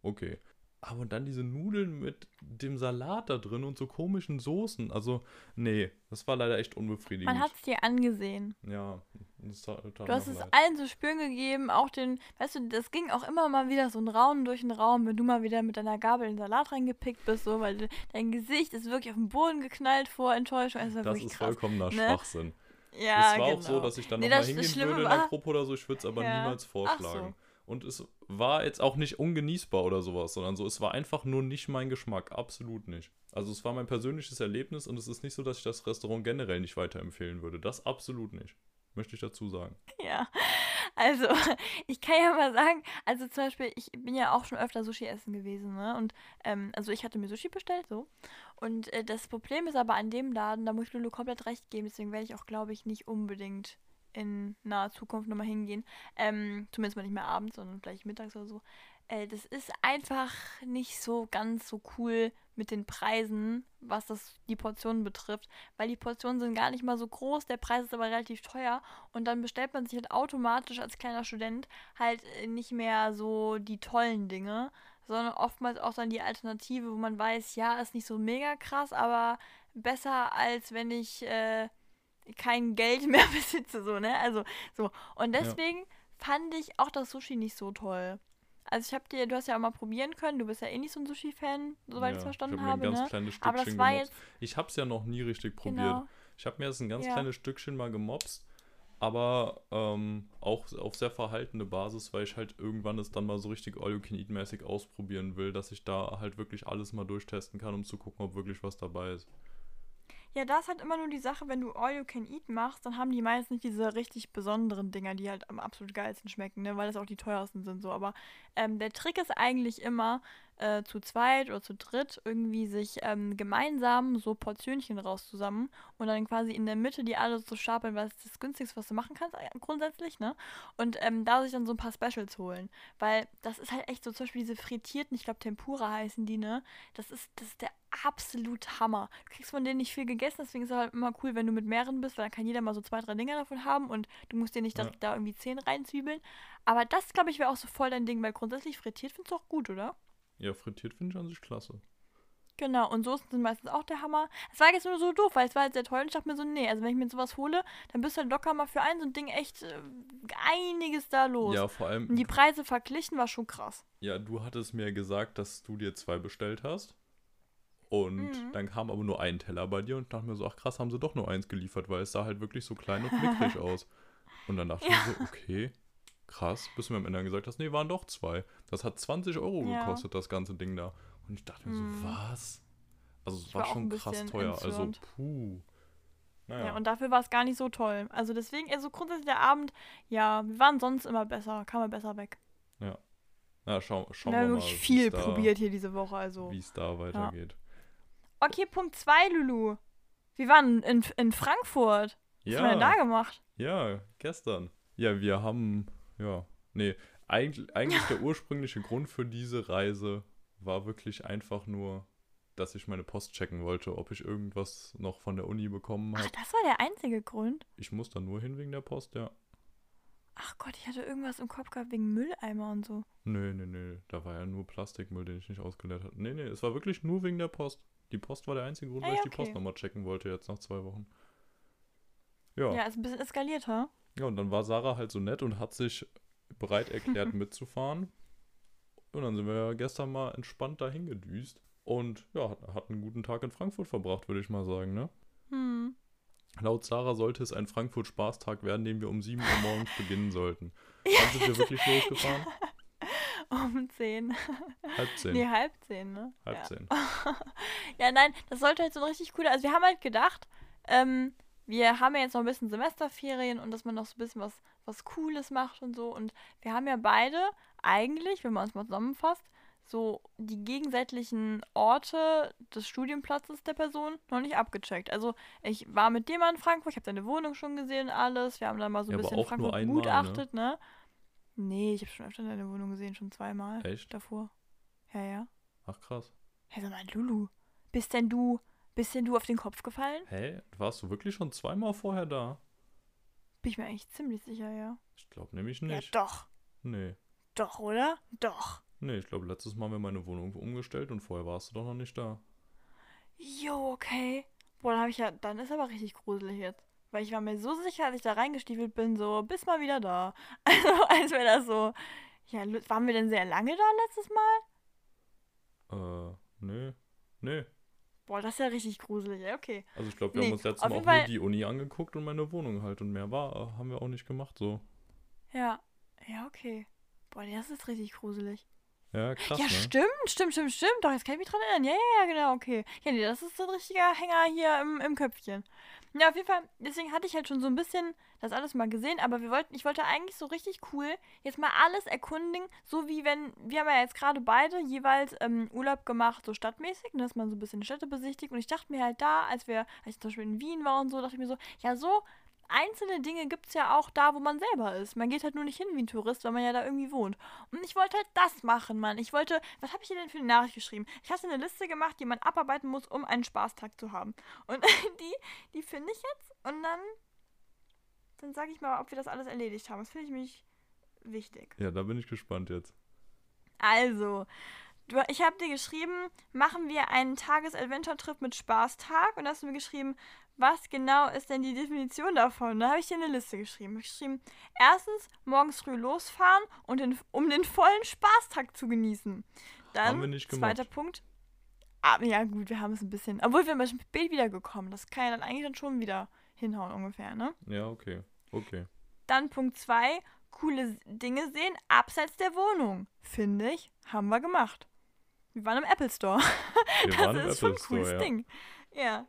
Okay. Aber dann diese Nudeln mit dem Salat da drin und so komischen Soßen. Also, nee, das war leider echt unbefriedigend. Man hat es dir angesehen. ja, das tat, tat Du hast es leid. allen zu spüren gegeben, auch den, weißt du, das ging auch immer mal wieder so ein Raunen durch den Raum, wenn du mal wieder mit deiner Gabel in den Salat reingepickt bist, so, weil dein Gesicht ist wirklich auf den Boden geknallt vor Enttäuschung. War Das wirklich ist krass. vollkommener ne? Schwachsinn. Ja, es war genau. auch so, dass ich dann Nee, nochmal hingehen würde in der war- Gruppe oder so. Ich würde es aber Ja. niemals vorschlagen. Und es war jetzt auch nicht ungenießbar oder sowas, sondern so, es war einfach nur nicht mein Geschmack. Absolut nicht. Also es war mein persönliches Erlebnis und es ist nicht so, dass ich das Restaurant generell nicht weiterempfehlen würde. Das absolut nicht. Möchte ich dazu sagen. Ja. Also, ich kann ja mal sagen, also zum Beispiel, ich bin ja auch schon öfter Sushi essen gewesen, ne? Und, ähm, also ich hatte mir Sushi bestellt, so. Und äh, das Problem ist aber an dem Laden, da muss ich Lulu komplett recht geben, deswegen werde ich auch, glaube ich, nicht unbedingt in naher Zukunft nochmal hingehen. Ähm, zumindest mal nicht mehr abends, sondern vielleicht mittags oder so. Äh, das ist einfach nicht so ganz so cool mit den Preisen, was das die Portionen betrifft, weil die Portionen sind gar nicht mal so groß, der Preis ist aber relativ teuer und dann bestellt man sich halt automatisch als kleiner Student halt äh, nicht mehr so die tollen Dinge, sondern oftmals auch dann die Alternative, wo man weiß, ja, ist nicht so mega krass, aber besser als wenn ich äh, kein Geld mehr besitze, so, ne? Also, so. Und deswegen ja. fand ich auch das Sushi nicht so toll. Also ich habe dir, du hast ja auch mal probieren können, du bist ja eh nicht so ein Sushi-Fan, soweit ja, ich es verstanden ich hab habe. Mir ein ganz ne? kleines Stückchen Aber das war gemobst. jetzt. Ich habe es ja noch nie richtig probiert. Genau. Ich habe mir jetzt ein ganz ja. kleines Stückchen mal gemobst, aber ähm, auch auf sehr verhaltene Basis, weil ich halt irgendwann es dann mal so richtig All-You-Can-Eat-mäßig ausprobieren will, dass ich da halt wirklich alles mal durchtesten kann, um zu gucken, ob wirklich was dabei ist. Ja, das ist halt immer nur die Sache, wenn du All You Can Eat machst, dann haben die meisten nicht diese richtig besonderen Dinger, die halt am absolut geilsten schmecken, ne? weil das auch die teuersten sind so. Aber ähm, der Trick ist eigentlich immer, äh, zu zweit oder zu dritt irgendwie sich ähm, gemeinsam so Portionchen raus zusammen und dann quasi in der Mitte die alle so stapeln, weil es das günstigste, was du machen kannst, äh, grundsätzlich, ne? Und ähm, da sich dann so ein paar Specials holen. Weil das ist halt echt so, zum Beispiel diese frittierten, ich glaube Tempura heißen die, ne? Das ist, das ist der absolut Hammer. Du kriegst von denen nicht viel gegessen, deswegen ist es halt immer cool, wenn du mit mehreren bist, weil dann kann jeder mal so zwei, drei Dinge davon haben und du musst dir nicht ja. da irgendwie zehn reinzwiebeln. Aber das, glaube ich, wäre auch so voll dein Ding, weil grundsätzlich frittiert findest du auch gut, oder? Ja, frittiert finde ich an sich klasse. Genau, und Soßen sind meistens auch der Hammer. Es war jetzt nur so doof, weil es war halt sehr toll und ich dachte mir so, nee, also wenn ich mir sowas hole, dann bist du halt locker mal für ein so ein Ding echt äh, einiges da los. Ja, vor allem. Und die Preise verglichen war schon krass. Ja, du hattest mir gesagt, dass du dir zwei bestellt hast. Und mhm. dann kam aber nur ein Teller bei dir und dachte mir so, ach krass, haben sie doch nur eins geliefert, weil es sah halt wirklich so klein und mickrig aus. Und dann dachte ja. ich mir so, okay, krass, bis du mir am Ende gesagt hast, nee, waren doch zwei. Das hat 20 Euro ja. gekostet, das ganze Ding da. Und ich dachte mir so, hm. was? Also es war, war schon krass teuer. Also, entzürnt. Also, puh. Naja. Ja, und dafür war es gar nicht so toll. Also deswegen, also grundsätzlich der Abend, ja, wir waren sonst immer besser, kam er besser weg. Ja. Na, schau, schauen wir, wir mal. Wir haben viel probiert hier diese Woche, also. Wie es da weitergeht. Ja. Okay, Punkt 2, Lulu. Wir waren in, in Frankfurt. Was ja. haben wir denn da gemacht? Ja, gestern. Ja, wir haben ja, nee. Eig eigentlich der ursprüngliche Grund für diese Reise war wirklich einfach nur, dass ich meine Post checken wollte, ob ich irgendwas noch von der Uni bekommen habe. Ach, das war der einzige Grund? Ich muss da nur hin wegen der Post, ja. Ach Gott, ich hatte irgendwas im Kopf gehabt wegen Mülleimer und so. Nee, nee, nee. Da war ja nur Plastikmüll, den ich nicht ausgeleert hatte. Nee, nee, es war wirklich nur wegen der Post. Die Post war der einzige Grund, ah, weil ich okay. die Post nochmal checken wollte, jetzt nach zwei Wochen. Ja. Ja, ist ein bisschen eskaliert, ha? Ja, und dann war Sarah halt so nett und hat sich bereit erklärt, mitzufahren. Und dann sind wir ja gestern mal entspannt dahin gedüst. Und ja, hat, hat einen guten Tag in Frankfurt verbracht, würde ich mal sagen, ne? Hm. Laut Sarah sollte es ein Frankfurt-Spaßtag werden, den wir um 7 Uhr morgens beginnen sollten. Wann sind wir wirklich losgefahren? Um 10. Halb 10. Nee, halb 10, ne? Halb ja. 10. ja, nein, das sollte halt so ein richtig cooler. Also, wir haben halt gedacht, ähm, wir haben ja jetzt noch ein bisschen Semesterferien und dass man noch so ein bisschen was, was Cooles macht und so. Und wir haben ja beide eigentlich, wenn man uns mal zusammenfasst, so die gegensätzlichen Orte des Studienplatzes der Person noch nicht abgecheckt. Also ich war mit dir mal in Frankfurt, ich habe deine Wohnung schon gesehen, alles. Wir haben dann mal so ein ja, bisschen Frankfurt ne? begutachtet, ne? ne? Nee, ich habe schon öfter deine Wohnung gesehen, schon zweimal. Echt? Davor. Ja, ja. Ach krass. Hey, sag mal, Lulu, bist denn du bist denn du auf den Kopf gefallen? Hä? Warst du wirklich schon zweimal vorher da? Bin ich mir eigentlich ziemlich sicher, ja. Ich glaube nämlich nicht. Ja, doch. Nee. Doch, oder? Doch. Nee, ich glaube, letztes Mal haben wir meine Wohnung umgestellt und vorher warst du doch noch nicht da. Jo, okay. Boah, dann habe ich ja, dann ist aber richtig gruselig jetzt. Weil ich war mir so sicher, als ich da reingestiefelt bin, so, bis mal wieder da. Also, als wäre das so. Ja, waren wir denn sehr lange da letztes Mal? Äh, nee. Nee, Boah, das ist ja richtig gruselig. Okay. Also ich glaube, wir nee, haben uns letztes Mal auch nur die Uni angeguckt und meine Wohnung halt. Und mehr war, haben wir auch nicht gemacht so. Ja. Ja, okay. Boah, das ist richtig gruselig. Ja, krass. Ja, ne? stimmt, stimmt, stimmt, stimmt. Doch, jetzt kann ich mich dran erinnern. Ja, ja, ja, genau, okay. Ja, nee, das ist so ein richtiger Hänger hier im, im Köpfchen. Ja, auf jeden Fall, deswegen hatte ich halt schon so ein bisschen das alles mal gesehen, aber wir wollten, ich wollte eigentlich so richtig cool jetzt mal alles erkundigen, so wie wenn, wir haben ja jetzt gerade beide jeweils ähm, Urlaub gemacht, so stadtmäßig, ne, dass man so ein bisschen Städte besichtigt. Und ich dachte mir halt da, als wir, als ich zum Beispiel in Wien war und so, dachte ich mir so, ja, so einzelne Dinge gibt es ja auch da, wo man selber ist. Man geht halt nur nicht hin wie ein Tourist, weil man ja da irgendwie wohnt. Und ich wollte halt das machen, Mann. Ich wollte, was habe ich dir denn für eine Nachricht geschrieben? Ich hatte eine Liste gemacht, die man abarbeiten muss, um einen Spaßtag zu haben. Und die, die finde ich jetzt und dann, dann sage ich mal, ob wir das alles erledigt haben. Das finde ich mich wichtig. Ja, da bin ich gespannt jetzt. Also, ich habe dir geschrieben, machen wir einen Tages-Adventure-Trip mit Spaßtag und hast du mir geschrieben, was genau ist denn die Definition davon? Da habe ich dir eine Liste geschrieben. Ich geschrieben, erstens morgens früh losfahren und den, um den vollen Spaßtag zu genießen. Dann Haben wir nicht gemacht. zweiter Punkt. Ah, ja gut, wir haben es ein bisschen. Obwohl wir sind spät wiedergekommen. Das kann ja dann eigentlich dann schon wieder hinhauen ungefähr, ne? Ja, okay. Okay. Dann Punkt zwei, coole Dinge sehen abseits der Wohnung. Finde ich, haben wir gemacht. Wir waren im Apple Store. Wir das ist schon Apple ein cooles Store, ja. Ding. Ja.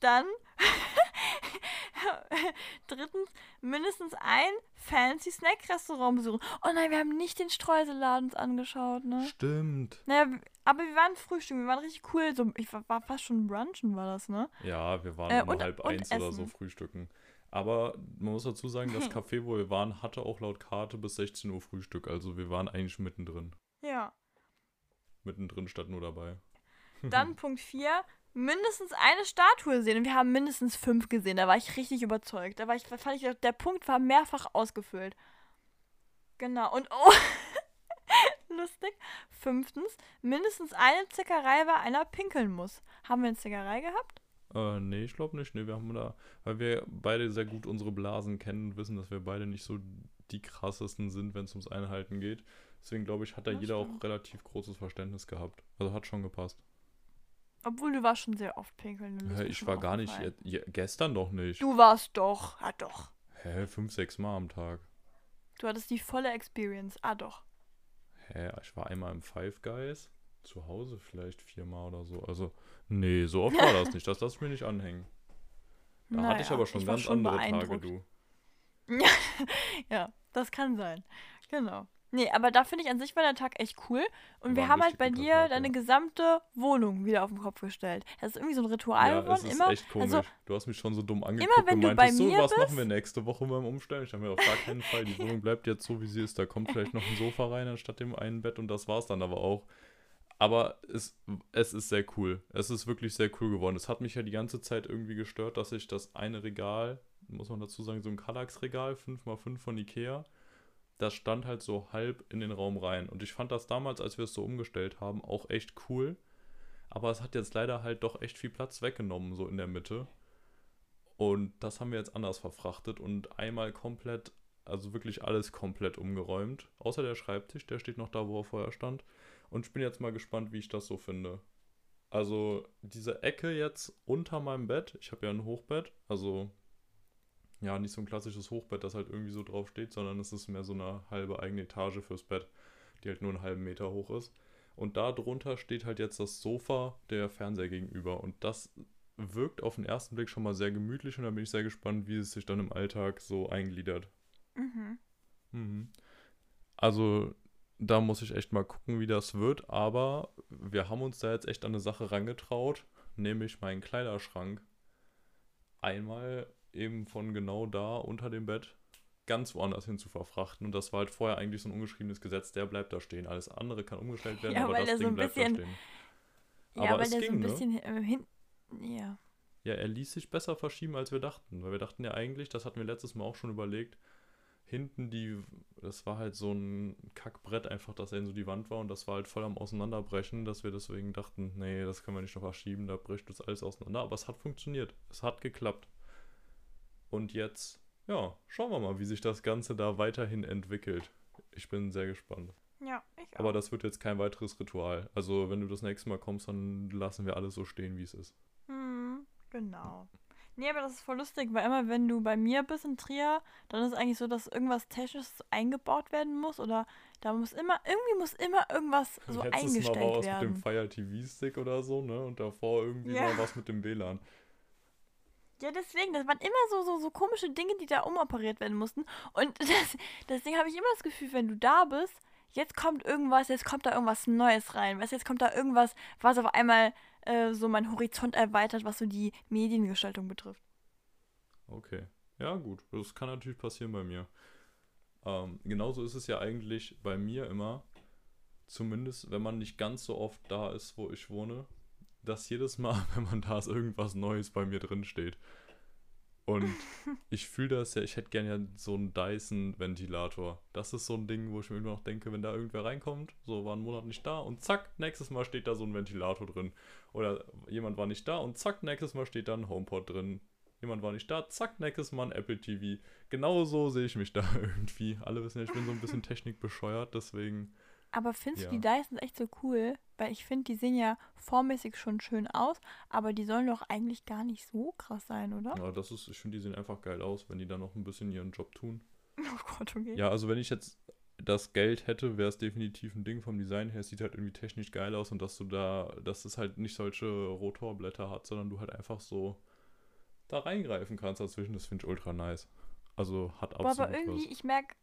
Dann drittens mindestens ein fancy Snack-Restaurant besuchen. Oh nein, wir haben nicht den Streuselladen uns angeschaut, ne? Stimmt. Naja, aber wir waren frühstücken, wir waren richtig cool. So, ich war, war fast schon brunchen, war das, ne? Ja, wir waren Äh, um und- halb und eins oder so essen. frühstücken. Aber man muss dazu sagen, das Café, wo wir waren, hatte auch laut Karte bis 16 Uhr Frühstück. Also wir waren eigentlich mittendrin. Ja. Mittendrin statt nur dabei. Dann Punkt 4, mindestens eine Statue sehen. Und wir haben mindestens fünf gesehen. Da war ich richtig überzeugt. Da war ich, fand ich, der Punkt war mehrfach ausgefüllt. Genau. Und oh, lustig. Fünftens, mindestens eine Zickerei, bei einer pinkeln muss. Haben wir eine Zickerei gehabt? Äh, nee, ich glaube nicht. Nee, wir haben da, weil wir beide sehr gut unsere Blasen kennen und wissen, dass wir beide nicht so die krassesten sind, wenn es ums Einhalten geht. Deswegen glaube ich, hat da Das jeder stimmt. auch relativ großes Verständnis gehabt. Also hat schon gepasst. Obwohl du warst schon sehr oft pinkeln. Hä, ich schon war gar nicht, je, gestern doch nicht. Du warst doch. Ah, doch. Hä, fünf, sechs Mal am Tag. Du hattest die volle Experience. Ah, doch. Hä, ich war einmal im Five Guys. Zu Hause vielleicht viermal oder so. Also, nee, so oft war das nicht. Das lass ich mir nicht anhängen. Da hatte ich Naja, aber schon war ganz andere Tage, du. Ja, das kann sein. Genau. Nee, aber da finde ich an sich war der Tag echt cool. Und wir War ein haben halt bei dir Tag, deine ja. gesamte Wohnung wieder auf den Kopf gestellt. Das ist irgendwie so ein Ritual Ja, geworden. es ist Immer, echt komisch. also du hast mich schon so dumm angeguckt wenn und du meintest bei so, mir was machen bist- wir nächste Woche beim Umstellen? Ich habe mir auf gar keinen Fall, die Wohnung bleibt jetzt so, wie sie ist. Da kommt vielleicht noch ein Sofa rein anstatt dem einen Bett und das war's dann aber auch. Aber es, es ist sehr cool. Es ist wirklich sehr cool geworden. Es hat mich ja die ganze Zeit irgendwie gestört, dass ich das eine Regal, muss man dazu sagen, so ein Kallax-Regal, 5x5 von Ikea, das stand halt so halb in den Raum rein. Und ich fand das damals, als wir es so umgestellt haben, auch echt cool. Aber es hat jetzt leider halt doch echt viel Platz weggenommen, so in der Mitte. Und das haben wir jetzt anders verfrachtet und einmal komplett, also wirklich alles komplett umgeräumt. Außer der Schreibtisch, der steht noch da, wo er vorher stand. Und ich bin jetzt mal gespannt, wie ich das so finde. Also diese Ecke jetzt unter meinem Bett, ich habe ja ein Hochbett, also ja, nicht so ein klassisches Hochbett, das halt irgendwie so drauf steht, sondern es ist mehr so eine halbe eigene Etage fürs Bett, die halt nur einen halben Meter hoch ist. Und da drunter steht halt jetzt das Sofa, der Fernseher gegenüber. Und das wirkt auf den ersten Blick schon mal sehr gemütlich und da bin ich sehr gespannt, wie es sich dann im Alltag so eingliedert. mhm. Mhm. Also, da muss ich echt mal gucken, wie das wird. Aber wir haben uns da jetzt echt an eine Sache rangetraut, nämlich meinen Kleiderschrank einmal eben von genau da unter dem Bett ganz woanders hin zu verfrachten. Und das war halt vorher eigentlich so ein ungeschriebenes Gesetz, der bleibt da stehen. Alles andere kann umgestellt werden, Ja, aber das er so Ding ein bleibt bisschen- da stehen. Ja, Aber weil es der so ging, ein ne? bisschen äh, hin. Ja. Ja, er ließ sich besser verschieben, als wir dachten. Weil wir dachten ja eigentlich, das hatten wir letztes Mal auch schon überlegt, hinten die, das war halt so ein Kackbrett einfach, das in so die Wand war und das war halt voll am Auseinanderbrechen, dass wir deswegen dachten, nee, das können wir nicht noch verschieben, da bricht das alles auseinander. Aber es hat funktioniert. Es hat geklappt. Und jetzt, ja, schauen wir mal, wie sich das Ganze da weiterhin entwickelt. Ich bin sehr gespannt. Ja, ich auch. Aber das wird jetzt kein weiteres Ritual. Also, wenn du das nächste Mal kommst, dann lassen wir alles so stehen, wie es ist. Hm, genau. Nee, aber das ist voll lustig, weil immer wenn du bei mir bist in Trier, dann ist es eigentlich so, dass irgendwas Technisches eingebaut werden muss oder da muss immer, irgendwie muss immer irgendwas so Letztes Mal war eingestellt was mit dem werden. Fire TV Stick oder so, ne? Und davor irgendwie Ja. mal was mit dem WLAN. Ja, deswegen, das waren immer so, so, so komische Dinge, die da umoperiert werden mussten. Und das, deswegen habe ich immer das Gefühl, wenn du da bist, jetzt kommt irgendwas, jetzt kommt da irgendwas Neues rein. Weißt jetzt kommt da irgendwas, was auf einmal äh, so meinen Horizont erweitert, was so die Mediengestaltung betrifft. Okay. Ja, gut. Das kann natürlich passieren bei mir. Ähm, genauso ist es ja eigentlich bei mir immer, zumindest wenn man nicht ganz so oft da ist, wo ich wohne, dass jedes Mal, wenn man da ist, irgendwas Neues bei mir drin steht. Und ich fühle das ja, ich hätte gerne ja so einen Dyson-Ventilator. Das ist so ein Ding, wo ich mir immer noch denke, wenn da irgendwer reinkommt, so war ein Monat nicht da und zack, nächstes Mal steht da so ein Ventilator drin. Oder jemand war nicht da und zack, nächstes Mal steht da ein HomePod drin. Jemand war nicht da, zack, nächstes Mal ein Apple TV. Genauso sehe ich mich da irgendwie. Alle wissen ja, ich bin so ein bisschen technikbescheuert, deswegen. Aber findest Ja. du die Dysons echt so cool? Weil ich finde, die sehen ja formmäßig schon schön aus, aber die sollen doch eigentlich gar nicht so krass sein, oder? Ja, das ist, ich finde, die sehen einfach geil aus, wenn die dann noch ein bisschen ihren Job tun. Oh Gott, okay. Ja, also wenn ich jetzt das Geld hätte, wäre es definitiv ein Ding vom Design her. Es sieht halt irgendwie technisch geil aus und dass du da, dass es halt nicht solche Rotorblätter hat, sondern du halt einfach so da reingreifen kannst dazwischen. Das finde ich ultra nice. Also hat Boah, absolut aber irgendwie, was. ich merke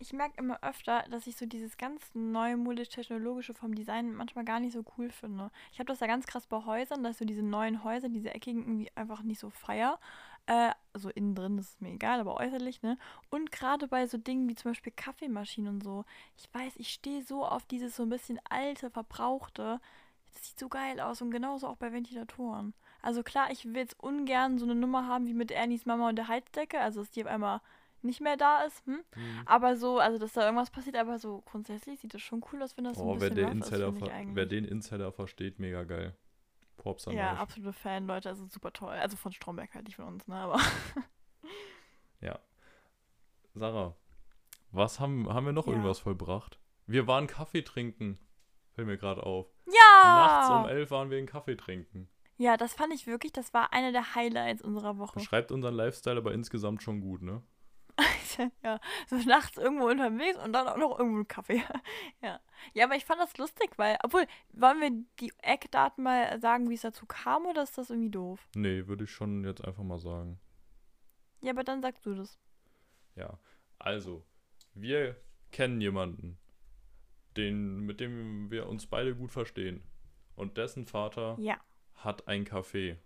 ich merk immer öfter, dass ich so dieses ganz neumodisch-technologische vom Design manchmal gar nicht so cool finde. Ich habe das ja ganz krass bei Häusern, dass so diese neuen Häuser, diese eckigen, irgendwie einfach nicht so feier. Äh, also innen drin das ist mir egal, aber äußerlich, ne? Und gerade bei so Dingen wie zum Beispiel Kaffeemaschinen und so. Ich weiß, ich stehe so auf dieses so ein bisschen alte, verbrauchte. Das sieht so geil aus und genauso auch bei Ventilatoren. Also klar, ich will jetzt ungern so eine Nummer haben wie mit Ernies Mama und der Heizdecke, also dass die auf einmal nicht mehr da ist, hm? Mhm. Aber so, also dass da irgendwas passiert, aber so grundsätzlich sieht das schon cool aus, wenn das so Oh, ein wer, bisschen rough ist, Insider eigentlich. wer den Insider versteht, mega geil. Props an ja, euch. absolute Fan, Leute, also super toll. Also von Stromberg halt, nicht von uns, ne, aber Sarah, was haben, haben wir noch Ja. irgendwas vollbracht? Wir waren Kaffee trinken. Fällt mir gerade auf. ja! Nachts um elf waren wir in Kaffee trinken. Ja, das fand ich wirklich, das war einer der Highlights unserer Woche. Beschreibt unseren Lifestyle aber insgesamt schon gut, ne? ja, so nachts irgendwo unterwegs und dann auch noch irgendwo einen Kaffee. ja. ja, aber ich fand das lustig, weil, obwohl, wollen wir die Eckdaten mal sagen, wie es dazu kam, oder ist das irgendwie doof? Nee, würde ich schon jetzt einfach mal sagen. Ja, aber dann sagst du das. Ja. Also, wir kennen jemanden, den, mit dem wir uns beide gut verstehen. Und dessen Vater Ja. hat ein Café.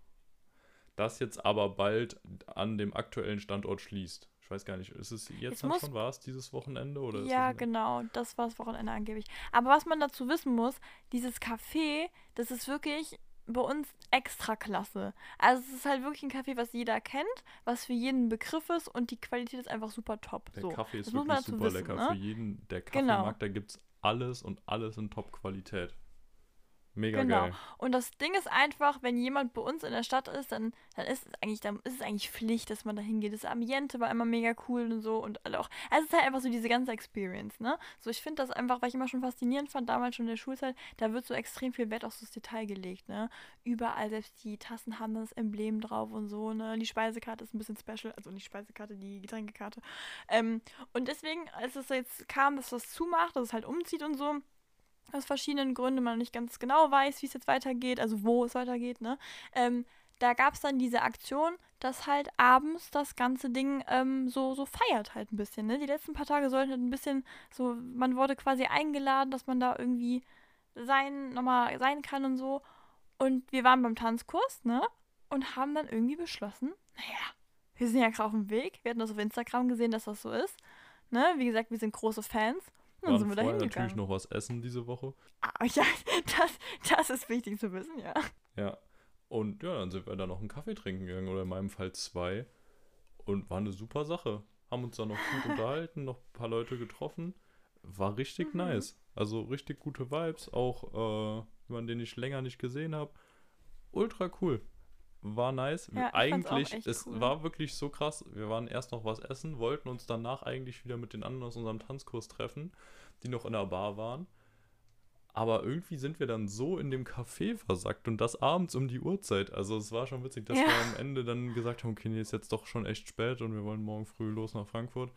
Das jetzt aber bald an dem aktuellen Standort schließt. Ich weiß gar nicht, ist es jetzt Es dann schon, war es dieses Wochenende? Oder Ja, es genau, das war das Wochenende angeblich. Aber was man dazu wissen muss, dieses Café, das ist wirklich bei uns extra klasse. Also es ist halt wirklich ein Café, was jeder kennt, was für jeden ein Begriff ist und die Qualität ist einfach super top. Der so. Kaffee ist das wirklich super wissen, lecker. ne? Für jeden, der Kaffee Genau. mag, da gibt es alles und alles in Top-Qualität. Mega Genau. geil. Und das Ding ist einfach, wenn jemand bei uns in der Stadt ist, dann, dann ist es eigentlich, dann ist es eigentlich Pflicht, dass man da hingeht. Das Ambiente war immer mega cool und so und alle auch. Also es ist halt einfach so diese ganze Experience, ne? So, ich finde das einfach, weil ich immer schon faszinierend fand, damals schon in der Schulzeit, da wird so extrem viel Wert auf das Detail gelegt, ne? Überall, selbst die Tassen haben das Emblem drauf und so, ne? Die Speisekarte ist ein bisschen special, also nicht Speisekarte, die Getränkekarte. Ähm, und deswegen, als es jetzt kam, dass das zumacht, dass es halt umzieht und so, aus verschiedenen Gründen man nicht ganz genau weiß, wie es jetzt weitergeht, also wo es weitergeht, ne? Ähm, da gab es dann diese Aktion, dass halt abends das ganze Ding ähm, so, so feiert halt ein bisschen, ne? Die letzten paar Tage sollten halt ein bisschen so, man wurde quasi eingeladen, dass man da irgendwie sein, nochmal sein kann und so. Und wir waren beim Tanzkurs, ne? Und haben dann irgendwie beschlossen, naja, wir sind ja gerade auf dem Weg. Wir hatten das auf Instagram gesehen, dass das so ist. Ne? Wie gesagt, wir sind große Fans. Waren sind wir vorher natürlich noch was essen diese Woche. Ah, ja, das, das ist wichtig zu wissen, ja. Ja. Und ja, dann sind wir da noch einen Kaffee trinken gegangen, oder in meinem Fall zwei. Und war eine super Sache. Haben uns da noch gut unterhalten, noch ein paar Leute getroffen. War richtig Mhm. nice. Also richtig gute Vibes. Auch äh, jemanden, den ich länger nicht gesehen habe. Ultra cool. War nice. Ja, eigentlich, es cool. war wirklich so krass. Wir waren erst noch was essen, wollten uns danach eigentlich wieder mit den anderen aus unserem Tanzkurs treffen, die noch in der Bar waren. Aber irgendwie sind wir dann so in dem Café versackt und das abends um die Uhrzeit. Also es war schon witzig, dass Ja. wir am Ende dann gesagt haben, okay, nee, ist jetzt doch schon echt spät und wir wollen morgen früh los nach Frankfurt.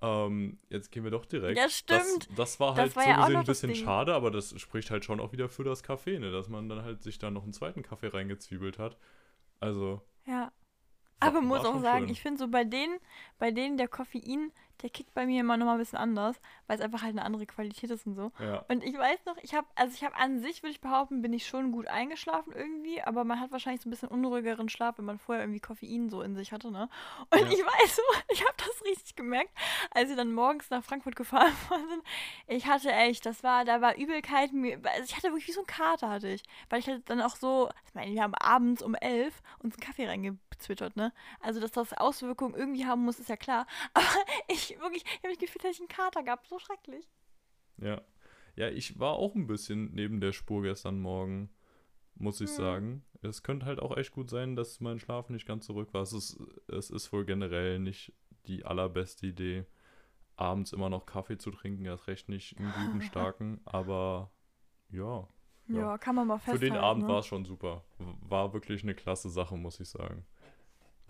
Ähm, jetzt gehen wir doch direkt. Ja, stimmt. Das, das war Das halt war so ja gesehen ein das bisschen Ding. schade, aber das spricht halt schon auch wieder für das Café, ne? Dass man dann halt sich da noch einen zweiten Kaffee reingezwiebelt hat. Also, Ja. Aber muss auch schon sagen, schön. ich finde so bei denen, bei denen der Koffein, der kickt bei mir immer noch mal ein bisschen anders, weil es einfach halt eine andere Qualität ist und so. Ja. Und ich weiß noch, ich habe, also ich habe an sich, würde ich behaupten, bin ich schon gut eingeschlafen irgendwie, aber man hat wahrscheinlich so ein bisschen unruhigeren Schlaf, wenn man vorher irgendwie Koffein so in sich hatte, ne? Und Ja. ich weiß so, ich habe das richtig gemerkt, als wir dann morgens nach Frankfurt gefahren sind. Ich hatte echt, das war, da war Übelkeit, mir, also ich hatte wirklich wie so einen Kater hatte ich, weil ich halt dann auch so, ich meine, wir haben abends um elf uns einen Kaffee reingezwittert, ne? Also, dass das Auswirkungen irgendwie haben muss, ist ja klar. Aber ich wirklich, ich habe mich gefühlt, dass ich einen Kater gehabt, so schrecklich. Ja. Ja, ich war auch ein bisschen neben der Spur gestern Morgen, muss ich Hm. sagen. Es könnte halt auch echt gut sein, dass mein Schlaf nicht ganz zurück war. Es ist, es ist wohl generell nicht die allerbeste Idee, abends immer noch Kaffee zu trinken, erst recht nicht einen guten, starken, aber ja. Ja, Ja. kann man mal Für festhalten. den Abend ne? war es schon super. War wirklich eine klasse Sache, muss ich sagen.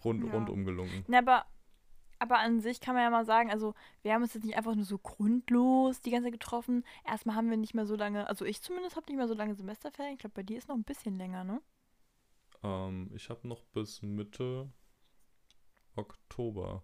Rund, Ja. rundum gelungen. Na, aber, aber an sich kann man ja mal sagen, also wir haben uns jetzt nicht einfach nur so grundlos die ganze Zeit getroffen. Erstmal haben wir nicht mehr so lange, also ich zumindest habe nicht mehr so lange Semesterferien. Ich glaube, bei dir ist noch ein bisschen länger, ne? Ähm, ich habe noch bis Mitte Oktober.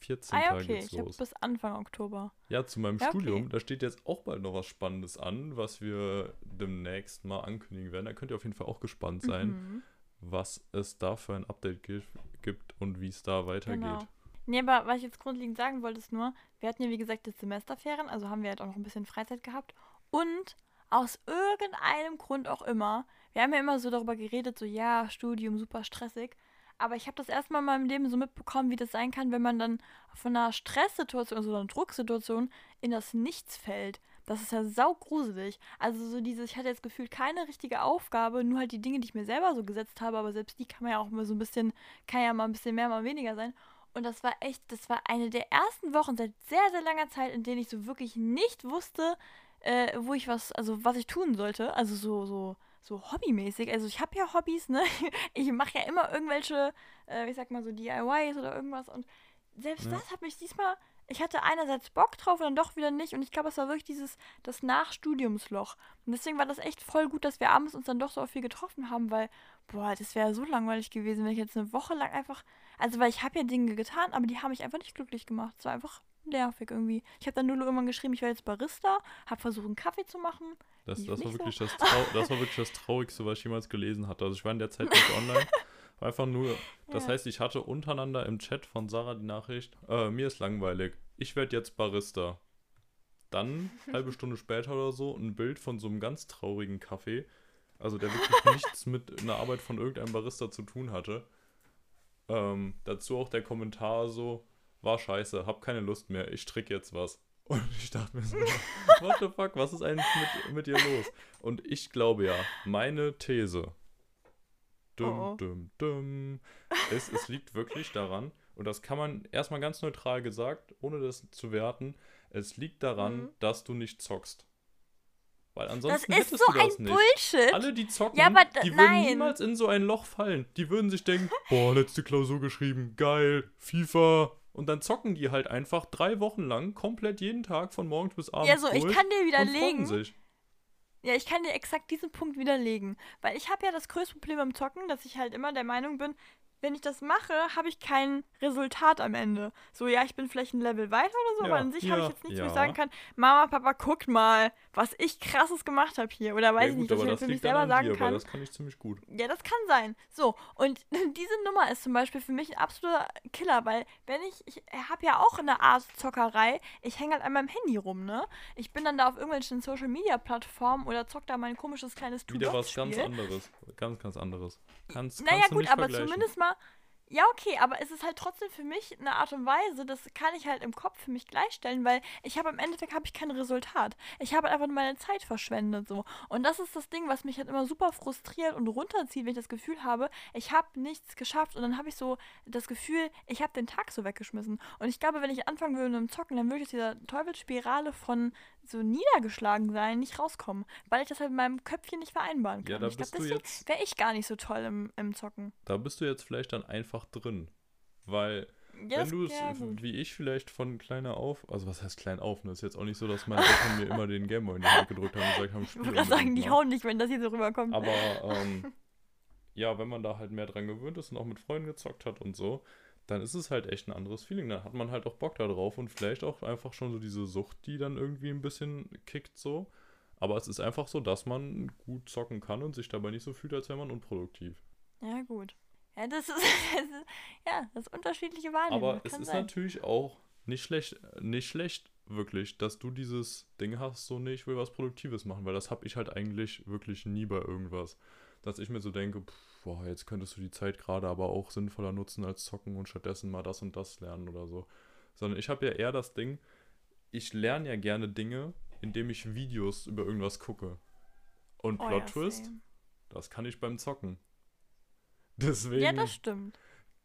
14 Ah ja, Tage okay. geht's Ich habe los. bis Anfang Oktober. Ja, zu meinem Ja, okay. Studium, da steht jetzt auch bald noch was Spannendes an, was wir demnächst mal ankündigen werden. Da könnt ihr auf jeden Fall auch gespannt sein, Mhm. was es da für ein Update gi- gibt und wie es da weitergeht. Genau. Nee, aber was ich jetzt grundlegend sagen wollte, ist nur, wir hatten ja wie gesagt jetzt Semesterferien, also haben wir halt auch noch ein bisschen Freizeit gehabt. Und aus irgendeinem Grund auch immer, wir haben ja immer so darüber geredet, so ja, Studium super stressig. Aber ich habe das erstmal in meinem Leben so mitbekommen, wie das sein kann, wenn man dann von einer Stresssituation, also einer Drucksituation in das Nichts fällt. Das ist ja saugruselig. Also so dieses, ich hatte jetzt gefühlt keine richtige Aufgabe, nur halt die Dinge, die ich mir selber so gesetzt habe, aber selbst die kann man ja auch mal so ein bisschen, kann ja mal ein bisschen mehr, mal weniger sein. Und das war echt, das war eine der ersten Wochen seit sehr, sehr langer Zeit, in denen ich so wirklich nicht wusste, äh, wo ich was, also was ich tun sollte. Also so, so, so hobbymäßig. Also ich habe ja Hobbys, ne? Ich mache ja immer irgendwelche, äh, ich sag mal so DIYs oder irgendwas. Und selbst Ja. das hat mich diesmal, ich hatte einerseits Bock drauf und dann doch wieder nicht. Und ich glaube, es war wirklich dieses, das Nachstudiumsloch. Und deswegen war das echt voll gut, dass wir abends uns dann doch so viel getroffen haben, weil, boah, das wäre so langweilig gewesen, wenn ich jetzt eine Woche lang einfach, also weil ich habe ja Dinge getan, aber die haben mich einfach nicht glücklich gemacht. Es war einfach nervig irgendwie. Ich habe dann nur irgendwann geschrieben, ich werde jetzt Barista, habe versucht, einen Kaffee zu machen. Das, das, war nicht so. wirklich das, das war wirklich das Traurigste, was ich jemals gelesen hatte. Also ich war in der Zeit nicht online. War Einfach nur, das Ja. heißt, ich hatte untereinander im Chat von Sarah die Nachricht, äh, mir ist langweilig, ich werde jetzt Barista. Dann, halbe Stunde später oder so, ein Bild von so einem ganz traurigen Kaffee, also der wirklich nichts mit einer Arbeit von irgendeinem Barista zu tun hatte. Ähm, dazu auch der Kommentar so, war scheiße, hab keine Lust mehr, ich strick jetzt was. Und ich dachte mir so, what the fuck, was ist eigentlich mit, mit dir los? Und ich glaube ja, meine These, dum, Oh oh. dum, dum, ist, es liegt wirklich daran, und das kann man erstmal ganz neutral gesagt, ohne das zu werten, es liegt daran, Mhm. dass du nicht zockst. Weil Das ansonsten ist hättest so du ein das nicht. Bullshit. Alle, die zocken, Ja, die würden nein. niemals in so ein Loch fallen. Die würden sich denken, boah, letzte Klausur geschrieben, geil, FIFA. Und dann zocken die halt einfach drei Wochen lang komplett jeden Tag von morgens bis abends Ja, so, ich kann dir widerlegen. sich. Ja, ich kann dir exakt diesen Punkt widerlegen. Weil ich habe ja das größte Problem beim Zocken, dass ich halt immer der Meinung bin, wenn ich das mache, habe ich kein Resultat am Ende. So, ja, ich bin vielleicht ein Level weiter oder so, Ja, aber an sich habe ich ja, jetzt nichts, wo ja. ich sagen kann, Mama, Papa, guckt mal, was ich krasses gemacht habe hier. Oder weiß ja, ich gut, nicht, dass aber ich das für mich selber sagen dir, kann. das kann ich ziemlich gut. Ja, das kann sein. So, und diese Nummer ist zum Beispiel für mich ein absoluter Killer, weil wenn ich, ich habe ja auch eine Art Zockerei, ich hänge halt an meinem Handy rum, ne? Ich bin dann da auf irgendwelchen Social-Media-Plattformen oder zock da mein komisches kleines Wieder was ganz anderes. Ganz, ganz anderes. Kannst, Naja kannst gut, nicht aber zumindest mal, ja okay, aber es ist halt trotzdem für mich eine Art und Weise, das kann ich halt im Kopf für mich gleichstellen, weil ich habe im Endeffekt habe ich kein Resultat. Ich habe halt einfach nur meine Zeit verschwendet so. Und das ist das Ding, was mich halt immer super frustriert und runterzieht, wenn ich das Gefühl habe, ich habe nichts geschafft und dann habe ich so das Gefühl, ich habe den Tag so weggeschmissen. Und ich glaube, wenn ich anfangen würde mit dem Zocken, dann würde ich aus dieser Teufelsspirale von so niedergeschlagen sein nicht rauskommen, weil ich das halt in meinem Köpfchen nicht vereinbaren kann. Ja, da ich glaube, bist deswegen wäre ich gar nicht so toll im, im Zocken. Da bist du jetzt vielleicht dann einfach drin. Weil Ja, wenn du es wie ich vielleicht von kleiner auf, also was heißt klein auf, ne? Ist jetzt auch nicht so, dass meine Eltern mir immer den Gameboy in die Hand gedrückt haben und gesagt haben, Ich gerade sagen, die hauen nicht, wenn das hier so rüberkommt. Aber ähm, ja, wenn man da halt mehr dran gewöhnt ist und auch mit Freunden gezockt hat und so, dann ist es halt echt ein anderes Feeling. Dann hat man halt auch Bock da drauf und vielleicht auch einfach schon so diese Sucht, die dann irgendwie ein bisschen kickt so. Aber es ist einfach so, dass man gut zocken kann und sich dabei nicht so fühlt, als wäre man unproduktiv. Ja, gut. Ja, das ist, das ist ja, das ist unterschiedliche Wahrnehmung. Aber es ist sein. natürlich auch nicht schlecht, nicht schlecht, wirklich, dass du dieses Ding hast, so, nee, ich will was Produktives machen, weil das habe ich halt eigentlich wirklich nie bei irgendwas. Dass ich mir so denke, pff, boah, jetzt könntest du die Zeit gerade aber auch sinnvoller nutzen als zocken und stattdessen mal das und das lernen oder so. Sondern ich habe ja eher das Ding, ich lerne ja gerne Dinge, indem ich Videos über irgendwas gucke. Und oh, Plot ja, Twist, das kann ich beim Zocken. Deswegen. Ja, das stimmt.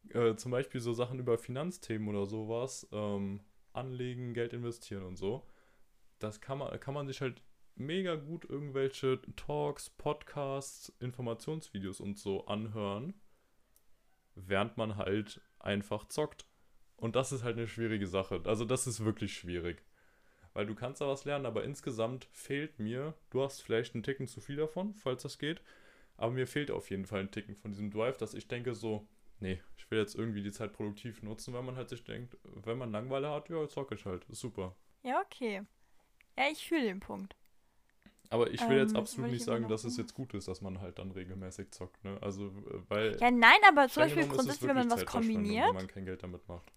Äh, zum Beispiel so Sachen über Finanzthemen oder sowas, ähm, anlegen, Geld investieren und so. Das kann man, kann man sich halt mega gut irgendwelche Talks, Podcasts, Informationsvideos und so anhören, während man halt einfach zockt. Und das ist halt eine schwierige Sache. Also das ist wirklich schwierig. Weil du kannst da was lernen, aber insgesamt fehlt mir, du hast vielleicht einen Ticken zu viel davon, falls das geht, aber mir fehlt auf jeden Fall ein Ticken von diesem Drive, dass ich denke so, nee, ich will jetzt irgendwie die Zeit produktiv nutzen, weil man halt sich denkt, wenn man Langeweile hat, ja, zocke ich halt, super. Ja, okay. Ja, ich fühle den Punkt. Aber ich will ähm, jetzt absolut nicht sagen, dass es jetzt gut ist, dass man halt dann regelmäßig zockt, ne? Also, äh, weil. Ja, nein, aber zum Beispiel grundsätzlich, wenn man was kombiniert. Wenn man kein Geld damit macht.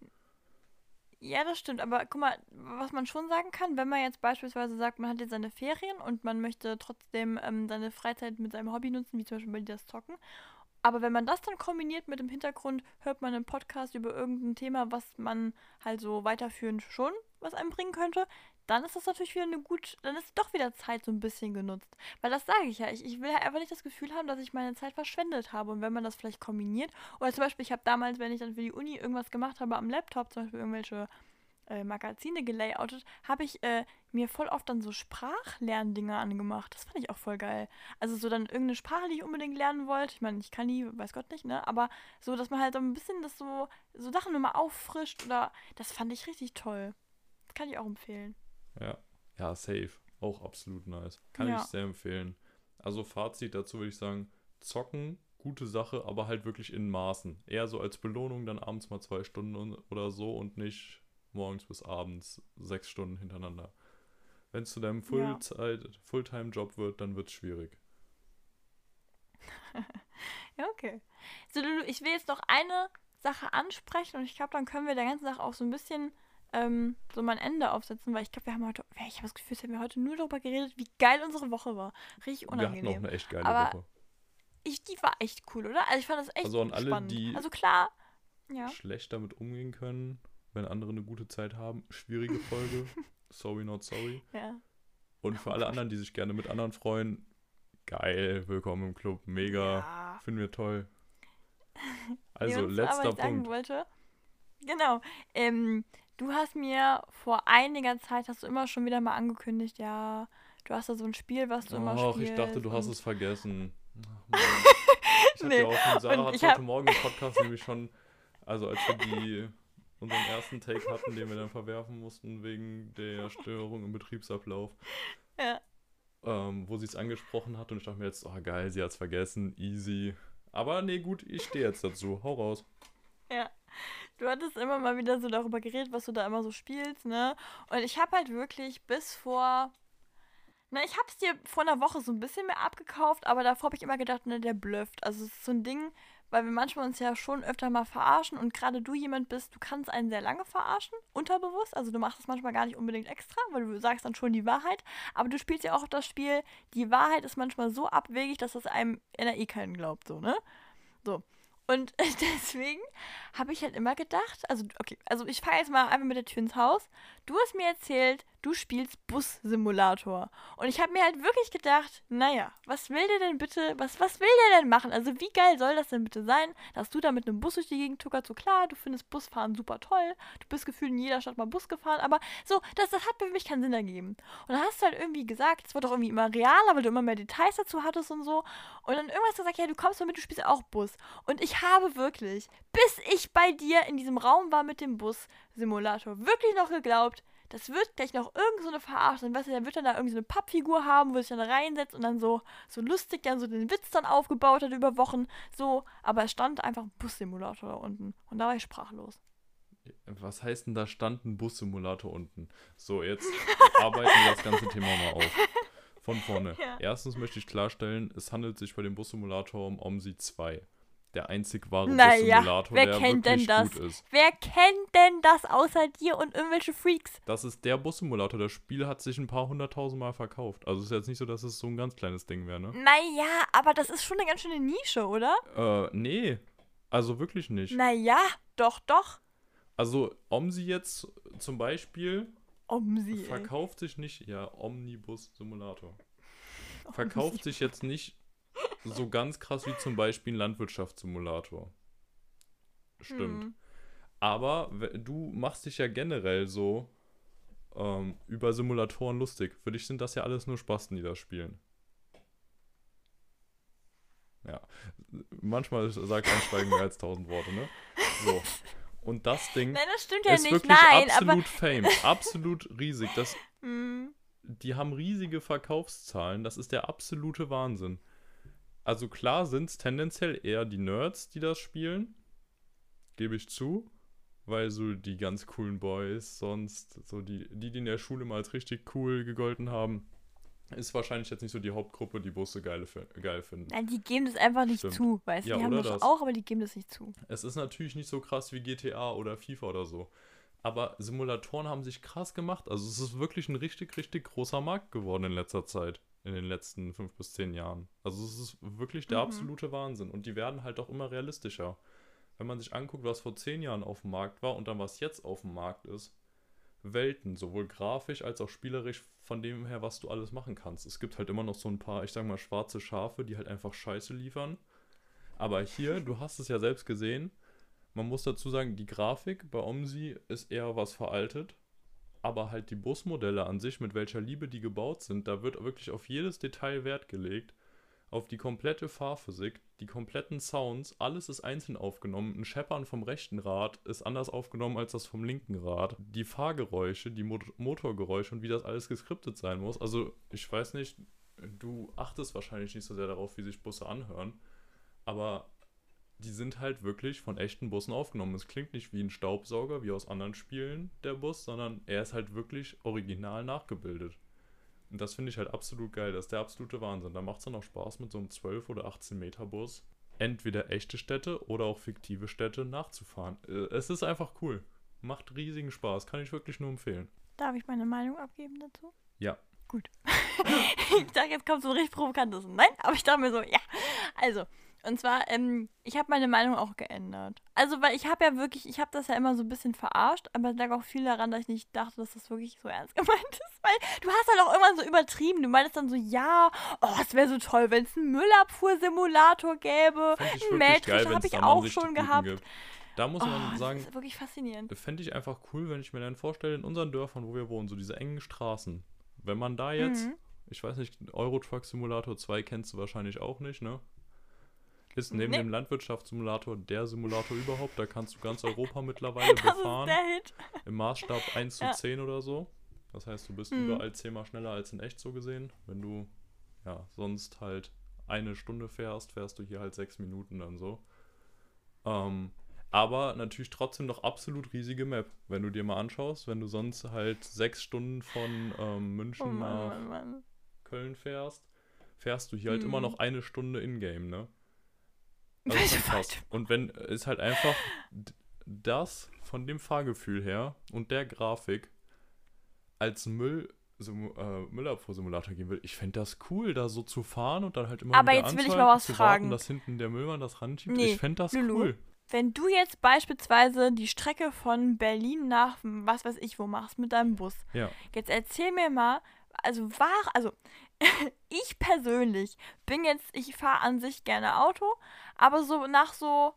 Ja, das stimmt. Aber guck mal, was man schon sagen kann, wenn man jetzt beispielsweise sagt, man hat jetzt seine Ferien und man möchte trotzdem ähm, seine Freizeit mit seinem Hobby nutzen, wie zum Beispiel bei das Zocken. Aber wenn man das dann kombiniert mit dem Hintergrund, hört man einen Podcast über irgendein Thema, was man halt so weiterführend schon was einbringen könnte, dann ist das natürlich wieder eine gut, dann ist doch wieder Zeit so ein bisschen genutzt. Weil das sage ich ja, ich, ich will ja einfach nicht das Gefühl haben, dass ich meine Zeit verschwendet habe. Und wenn man das vielleicht kombiniert, oder zum Beispiel, ich habe damals, wenn ich dann für die Uni irgendwas gemacht habe am Laptop, zum Beispiel irgendwelche äh, Magazine gelayoutet, habe ich äh, mir voll oft dann so Sprachlerndinger angemacht. Das fand ich auch voll geil. Also so dann irgendeine Sprache, die ich unbedingt lernen wollte. Ich meine, ich kann nie, weiß Gott nicht, ne? Aber so, dass man halt so ein bisschen das so, so Sachen nochmal auffrischt oder das fand ich richtig toll. Das kann ich auch empfehlen. Ja, ja, safe. Auch absolut nice. Kann ja. ich sehr empfehlen. Also Fazit dazu würde ich sagen, zocken, gute Sache, aber halt wirklich in Maßen. Eher so als Belohnung dann abends mal zwei Stunden oder so und nicht morgens bis abends sechs Stunden hintereinander. Wenn es zu deinem Fullzeit, ja. Fulltime-Job wird, dann wird es schwierig. ja, okay. So, Lulu, ich will jetzt noch eine Sache ansprechen und ich glaube, dann können wir der ganzen Sache auch so ein bisschen ähm, so mal ein Ende aufsetzen, weil ich glaube, wir haben heute, ich habe das Gefühl, wir haben heute nur darüber geredet, wie geil unsere Woche war. Richtig unangenehm. Wir hatten auch eine echt geile Aber Woche. Ich, die war echt cool, oder? Also ich fand das echt Also an alle, spannend. die also klar, ja. schlecht damit umgehen können, wenn andere eine gute Zeit haben, schwierige Folge. sorry, not sorry. Ja. Und für alle anderen, die sich gerne mit anderen freuen, geil, willkommen im Club, mega, ja. finden wir toll. Also, letzter Punkt. Wollte, genau, ähm, Du hast mir vor einiger Zeit, hast du immer schon wieder mal angekündigt, ja, du hast da so ein Spiel, was du Och, immer spielst. Ach, ich dachte, du hast es vergessen. Ach, ich nee. ja auch von Sarah hat heute Morgen im Podcast nämlich schon, also als wir die, unseren ersten Take hatten, den wir dann verwerfen mussten wegen der Störung im Betriebsablauf. Ja. Ähm, wo sie es angesprochen hat und ich dachte mir jetzt, oh geil, sie hat es vergessen, easy. Aber nee, gut, ich stehe jetzt dazu. Hau raus. Ja. Du hattest immer mal wieder so darüber geredet, was du da immer so spielst, ne? Und ich habe halt wirklich bis vor. Na, ich hab's dir vor einer Woche so ein bisschen mehr abgekauft, aber davor habe ich immer gedacht, ne, der blufft. Also es ist so ein Ding, weil wir manchmal uns ja schon öfter mal verarschen und gerade du jemand bist, du kannst einen sehr lange verarschen, unterbewusst. Also du machst es manchmal gar nicht unbedingt extra, weil du sagst dann schon die Wahrheit. Aber du spielst ja auch das Spiel, die Wahrheit ist manchmal so abwegig, dass das einem in der eh keinen glaubt, so, ne? So. Und deswegen habe ich halt immer gedacht, also okay, also ich fahre jetzt mal einfach mit der Tür ins Haus. Du hast mir erzählt, du spielst Bus-Simulator. Und ich habe mir halt wirklich gedacht, naja, was will der denn bitte, was, was will der denn machen? Also wie geil soll das denn bitte sein, dass du da mit einem Bus durch die Gegend tuckerst? So klar, du findest Busfahren super toll, du bist gefühlt in jeder Stadt mal Bus gefahren, aber so, das, das hat für mich keinen Sinn ergeben. Und dann hast du halt irgendwie gesagt, es wird doch irgendwie immer realer, weil du immer mehr Details dazu hattest und so. Und dann irgendwas gesagt, ja, du kommst mal mit, du spielst auch Bus. Und ich habe wirklich, bis ich bei dir in diesem Raum war mit dem Bus-Simulator, wirklich noch geglaubt, das wird gleich noch irgend so eine Verarschung. Weißt du, der wird dann da irgendwie so eine Pappfigur haben, wo sich dann reinsetzt und dann so, so lustig dann so den Witz dann aufgebaut hat über Wochen. So, aber es stand einfach ein Bussimulator da unten. Und da war ich sprachlos. Was heißt denn, da stand ein Bussimulator unten? So, jetzt arbeiten wir das ganze Thema mal auf. Von vorne. Ja. Erstens möchte ich klarstellen, es handelt sich bei dem Bussimulator um OMSI 2. Der einzig wahre Naja, Bussimulator, wer der kennt denn wirklich das? gut ist. Wer kennt denn das außer dir und irgendwelche Freaks? Das ist der Bussimulator. Das Spiel hat sich ein paar hunderttausend Mal verkauft. Also es ist jetzt nicht so, dass es so ein ganz kleines Ding wäre, ne? Naja, aber das ist schon eine ganz schöne Nische, oder? Äh, nee. Also wirklich nicht. Naja, doch, doch. Also OMSI jetzt zum Beispiel Omsi. ey. verkauft sich nicht, ja, Omnibus Simulator. Verkauft sich jetzt nicht so ganz krass wie zum Beispiel ein Landwirtschaftssimulator. Stimmt. Hm. Aber du machst dich ja generell so ähm, über Simulatoren lustig. Für dich sind das ja alles nur Spasten, die das spielen. Ja. Manchmal sagt ein Schweigen mehr als tausend Worte, ne? So. Und das Ding Nein, das stimmt ja ist nicht. wirklich Nein, absolut Fame. Absolut riesig. Das, Hm. die haben riesige Verkaufszahlen. Das ist der absolute Wahnsinn. Also klar sind es tendenziell eher die Nerds, die das spielen. Gebe ich zu. Weil so die ganz coolen Boys, sonst so die, die, die in der Schule mal als richtig cool gegolten haben, ist wahrscheinlich jetzt nicht so die Hauptgruppe, die Busse geil, geil finden. Nein, die geben das einfach nicht Stimmt. zu, weißt du? Ja, die haben das. auch, aber die geben das nicht zu. Es ist natürlich nicht so krass wie GTA oder FIFA oder so. Aber Simulatoren haben sich krass gemacht. Also es ist wirklich ein richtig, richtig großer Markt geworden in letzter Zeit. In den letzten fünf bis zehn Jahren. Also es ist wirklich der Mhm. absolute Wahnsinn. Und die werden halt auch immer realistischer. Wenn man sich anguckt, was vor zehn Jahren auf dem Markt war und dann was jetzt auf dem Markt ist. Welten, sowohl grafisch als auch spielerisch, von dem her, was du alles machen kannst. Es gibt halt immer noch so ein paar, ich sag mal, schwarze Schafe, die halt einfach Scheiße liefern. Aber hier, du hast es ja selbst gesehen, man muss dazu sagen, die Grafik bei OMSI ist eher was veraltet. Aber halt die Busmodelle an sich, mit welcher Liebe die gebaut sind, da wird wirklich auf jedes Detail Wert gelegt. Auf die komplette Fahrphysik, die kompletten Sounds, alles ist einzeln aufgenommen. Ein Scheppern vom rechten Rad ist anders aufgenommen als das vom linken Rad. Die Fahrgeräusche, die Mot Motorgeräusche und wie das alles geskriptet sein muss. Also, ich weiß nicht, du achtest wahrscheinlich nicht so sehr darauf, wie sich Busse anhören. Aber die sind halt wirklich von echten Bussen aufgenommen. Es klingt nicht wie ein Staubsauger, wie aus anderen Spielen der Bus, sondern er ist halt wirklich original nachgebildet. Und das finde ich halt absolut geil. Das ist der absolute Wahnsinn. Da macht es dann auch Spaß, mit so einem 12 oder 18 Meter Bus entweder echte Städte oder auch fiktive Städte nachzufahren. Äh, Es ist einfach cool. Macht riesigen Spaß. Kann ich wirklich nur empfehlen. Darf ich meine Meinung abgeben dazu? Ja. Gut. ich dachte, jetzt kommt so ein richtig provokantes. Nein, aber ich dachte mir so, ja. Also, und zwar, ähm, ich habe meine Meinung auch geändert. Also, weil ich habe ja wirklich, ich habe das ja immer so ein bisschen verarscht, aber es lag auch viel daran, dass ich nicht dachte, dass das wirklich so ernst gemeint ist. Weil du hast halt auch irgendwann so übertrieben. Du meintest dann so, ja, oh, es wäre so toll, wenn es einen Müllabfuhrsimulator gäbe. Ein wirklich Mähdrescher geil, wenn hab es ich auch schon gehabt. gibt. Da muss Oh, man sagen, das ist wirklich faszinierend. fände ich einfach cool, wenn ich mir dann vorstelle, in unseren Dörfern, wo wir wohnen, so diese engen Straßen, wenn man da jetzt, Mhm. ich weiß nicht, Euro Truck Simulator 2 kennst du wahrscheinlich auch nicht, ne? Ist neben Nee. dem Landwirtschaftssimulator der Simulator überhaupt, da kannst du ganz Europa mittlerweile Das ist befahren, der Hit. im Maßstab 1 zu Ja. 10 oder so. Das heißt, du bist Mhm. überall zehnmal schneller als in echt so gesehen. Wenn du, ja, sonst halt eine Stunde fährst, fährst du hier halt sechs Minuten dann so. Ähm, aber natürlich trotzdem noch absolut riesige Map. Wenn du dir mal anschaust, wenn du sonst halt sechs Stunden von ähm, München Oh Mann, nach Mann, Mann. Köln fährst, fährst du hier halt Mhm. immer noch eine Stunde in-game, ne? Welche schon krass. Fahrt? Und wenn ist halt einfach das von dem Fahrgefühl her und der Grafik als Müll Simu- äh, Müllabfuhrsimulator gehen will, ich fände das cool, da so zu fahren und dann halt immer Aber wieder jetzt will ich mal was zu fragen. warten, dass hinten der Müllmann das ranschiebt. Nee, ich fände das Lulu. cool. Wenn du jetzt beispielsweise die Strecke von Berlin nach was weiß ich wo machst mit deinem Bus, Ja. jetzt erzähl mir mal, also war, also ich persönlich bin jetzt, ich fahre an sich gerne Auto, aber so nach so,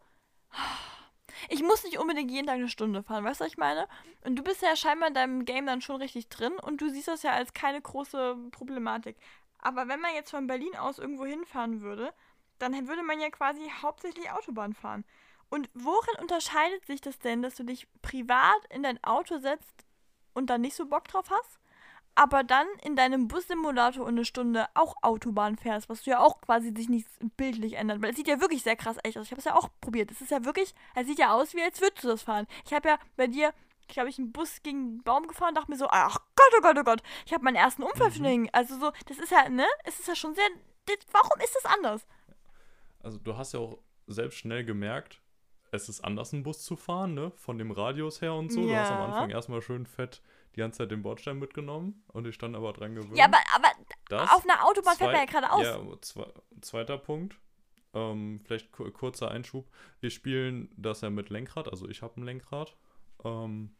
ich muss nicht unbedingt jeden Tag eine Stunde fahren, weißt du, was ich meine? Und du bist ja scheinbar in deinem Game dann schon richtig drin und du siehst das ja als keine große Problematik. Aber wenn man jetzt von Berlin aus irgendwo hinfahren würde, dann würde man ja quasi hauptsächlich Autobahn fahren. Und worin unterscheidet sich das denn, dass du dich privat in dein Auto setzt und dann nicht so Bock drauf hast, aber dann in deinem Bussimulator eine Stunde auch Autobahn fährst, was du ja auch quasi sich nicht bildlich ändert, weil es sieht ja wirklich sehr krass echt aus. Ich habe es ja auch probiert. Es ist ja wirklich, es sieht ja aus, wie als würdest du das fahren. Ich habe ja bei dir glaube ich, einen Bus gegen einen Baum gefahren und dachte mir so, ach Gott, oh Gott, oh Gott, ich habe meinen ersten Unfall mhm. Also so, das ist ja, ne? Es ist ja schon sehr, das, warum ist das anders? Also du hast ja auch selbst schnell gemerkt, es ist anders, einen Bus zu fahren, ne? Von dem Radius her und so. Ja. Du hast am Anfang erstmal schön fett die ganze Zeit den Bordstein mitgenommen und ich stand aber dran gewöhnt. Ja, aber, aber das, auf einer Autobahn zwei, fährt man ja geradeaus. Ja, zwei, zweiter Punkt. Ähm, vielleicht kurzer Einschub. Wir spielen das ja mit Lenkrad, also ich habe ein Lenkrad. Ähm,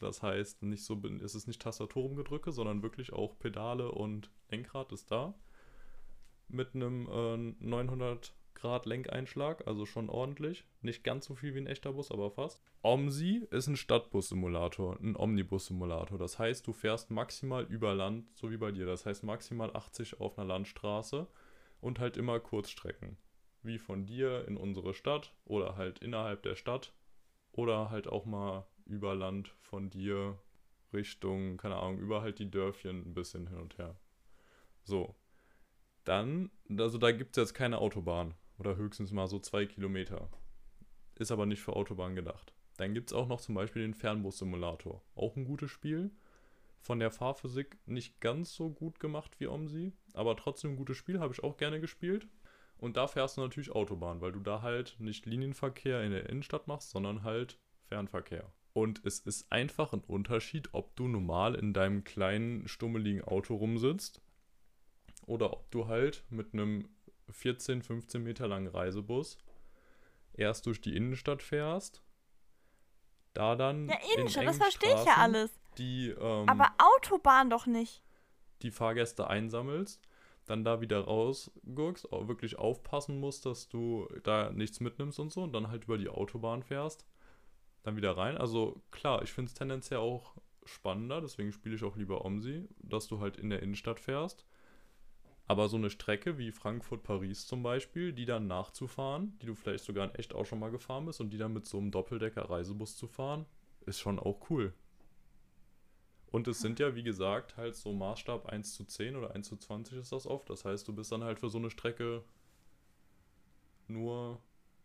das heißt, nicht so ist es nicht Tastaturumgedrücke, sondern wirklich auch Pedale und Lenkrad ist da. Mit einem äh, 900 Grad Lenkeinschlag, also schon ordentlich. Nicht ganz so viel wie ein echter Bus, aber fast. OMSI ist ein Stadtbus-Simulator, ein Omnibus-Simulator. Das heißt, du fährst maximal über Land, so wie bei dir. Das heißt maximal 80 auf einer Landstraße und halt immer Kurzstrecken. Wie von dir in unsere Stadt oder halt innerhalb der Stadt oder halt auch mal über Land von dir Richtung, keine Ahnung, über halt die Dörfchen ein bisschen hin und her. So. Dann, also da gibt es jetzt keine Autobahn. Oder höchstens mal so zwei Kilometer. Ist aber nicht für Autobahn gedacht. Dann gibt es auch noch zum Beispiel den Fernbus-Simulator. Auch ein gutes Spiel. Von der Fahrphysik nicht ganz so gut gemacht wie OMSI, aber trotzdem ein gutes Spiel, habe ich auch gerne gespielt. Und da fährst du natürlich Autobahn, weil du da halt nicht Linienverkehr in der Innenstadt machst, sondern halt Fernverkehr. Und es ist einfach ein Unterschied, ob du normal in deinem kleinen, stummeligen Auto rumsitzt oder ob du halt mit einem 14, 15 Meter langen Reisebus erst durch die Innenstadt fährst, da dann. Ja, Innenstadt, das verstehe ich ja alles. Die, ähm, Aber Autobahn doch nicht. Die Fahrgäste einsammelst, dann da wieder rausguckst, wirklich aufpassen musst, dass du da nichts mitnimmst und so, und dann halt über die Autobahn fährst, dann wieder rein. Also klar, ich finde es tendenziell auch spannender, deswegen spiele ich auch lieber OMSI, dass du halt in der Innenstadt fährst aber so eine Strecke wie Frankfurt-Paris zum Beispiel, die dann nachzufahren, die du vielleicht sogar in echt auch schon mal gefahren bist und die dann mit so einem Doppeldecker-Reisebus zu fahren, ist schon auch cool. Und es sind ja, wie gesagt, halt so Maßstab 1 zu 10 oder 1 zu 20 ist das oft. Das heißt, du bist dann halt für so eine Strecke nur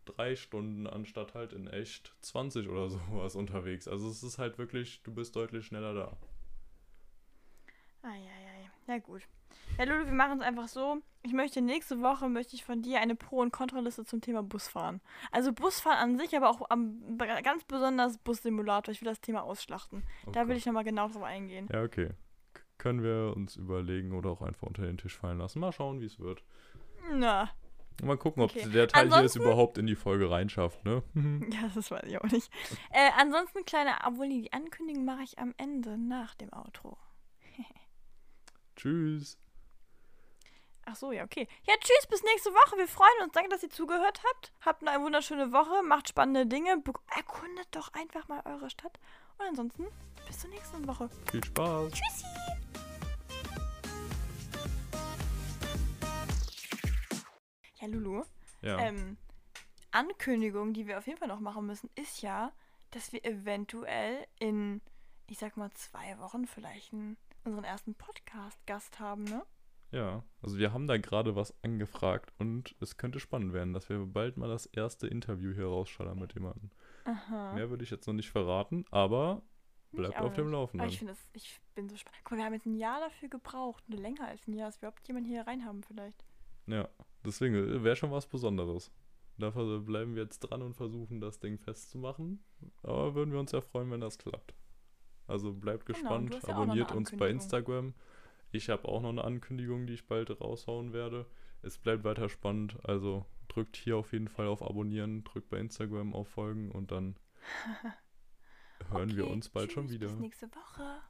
drei Stunden anstatt halt in echt 20 oder sowas unterwegs. Also es ist halt wirklich, du bist deutlich schneller da. Eieiei. Ja gut. Ja, Lulu, wir machen es einfach so. Ich möchte nächste Woche möchte ich von dir eine Pro- und Kontraliste zum Thema Busfahren. Also Busfahren an sich, aber auch am, ganz besonders Bussimulator. Ich will das Thema ausschlachten. Okay. Da will ich nochmal genau drauf eingehen. Ja, okay. K können wir uns überlegen oder auch einfach unter den Tisch fallen lassen. Mal schauen, wie es wird. Na. Mal gucken, ob okay. der Teil ansonsten, hier es überhaupt in die Folge reinschafft, ne? ja, das weiß ich auch nicht. Äh, ansonsten, kleine, obwohl die Ankündigung mache ich am Ende nach dem Outro. Tschüss. Ach so, ja, okay. Ja, tschüss, bis nächste Woche. Wir freuen uns. Danke, dass ihr zugehört habt. Habt eine wunderschöne Woche, macht spannende Dinge. Erkundet doch einfach mal eure Stadt. Und ansonsten, bis zur nächsten Woche. Viel Spaß. Tschüssi. Ja, Lulu. Ja. Ähm, Ankündigung, die wir auf jeden Fall noch machen müssen, ist ja, dass wir eventuell in, ich sag mal, zwei Wochen vielleicht einen, unseren ersten Podcast-Gast haben, ne? Ja, also wir haben da gerade was angefragt und es könnte spannend werden, dass wir bald mal das erste Interview hier rausschallern mit jemandem. Aha. Mehr würde ich jetzt noch nicht verraten, aber bleibt auf dem Laufenden. ich, das, ich bin so spannend. Guck mal, wir haben jetzt ein Jahr dafür gebraucht, eine länger als ein Jahr, dass wir überhaupt jemanden hier reinhaben vielleicht. Ja, deswegen äh, wäre schon was Besonderes. Dafür bleiben wir jetzt dran und versuchen, das Ding festzumachen. Aber würden wir uns ja freuen, wenn das klappt. Also bleibt genau, gespannt, genau, ja abonniert uns bei Instagram. Ich habe auch noch eine Ankündigung, die ich bald raushauen werde. Es bleibt weiter spannend, also drückt hier auf jeden Fall auf Abonnieren, drückt bei Instagram auf Folgen und dann hören okay, wir uns bald tschüss, schon wieder. Bis nächste Woche.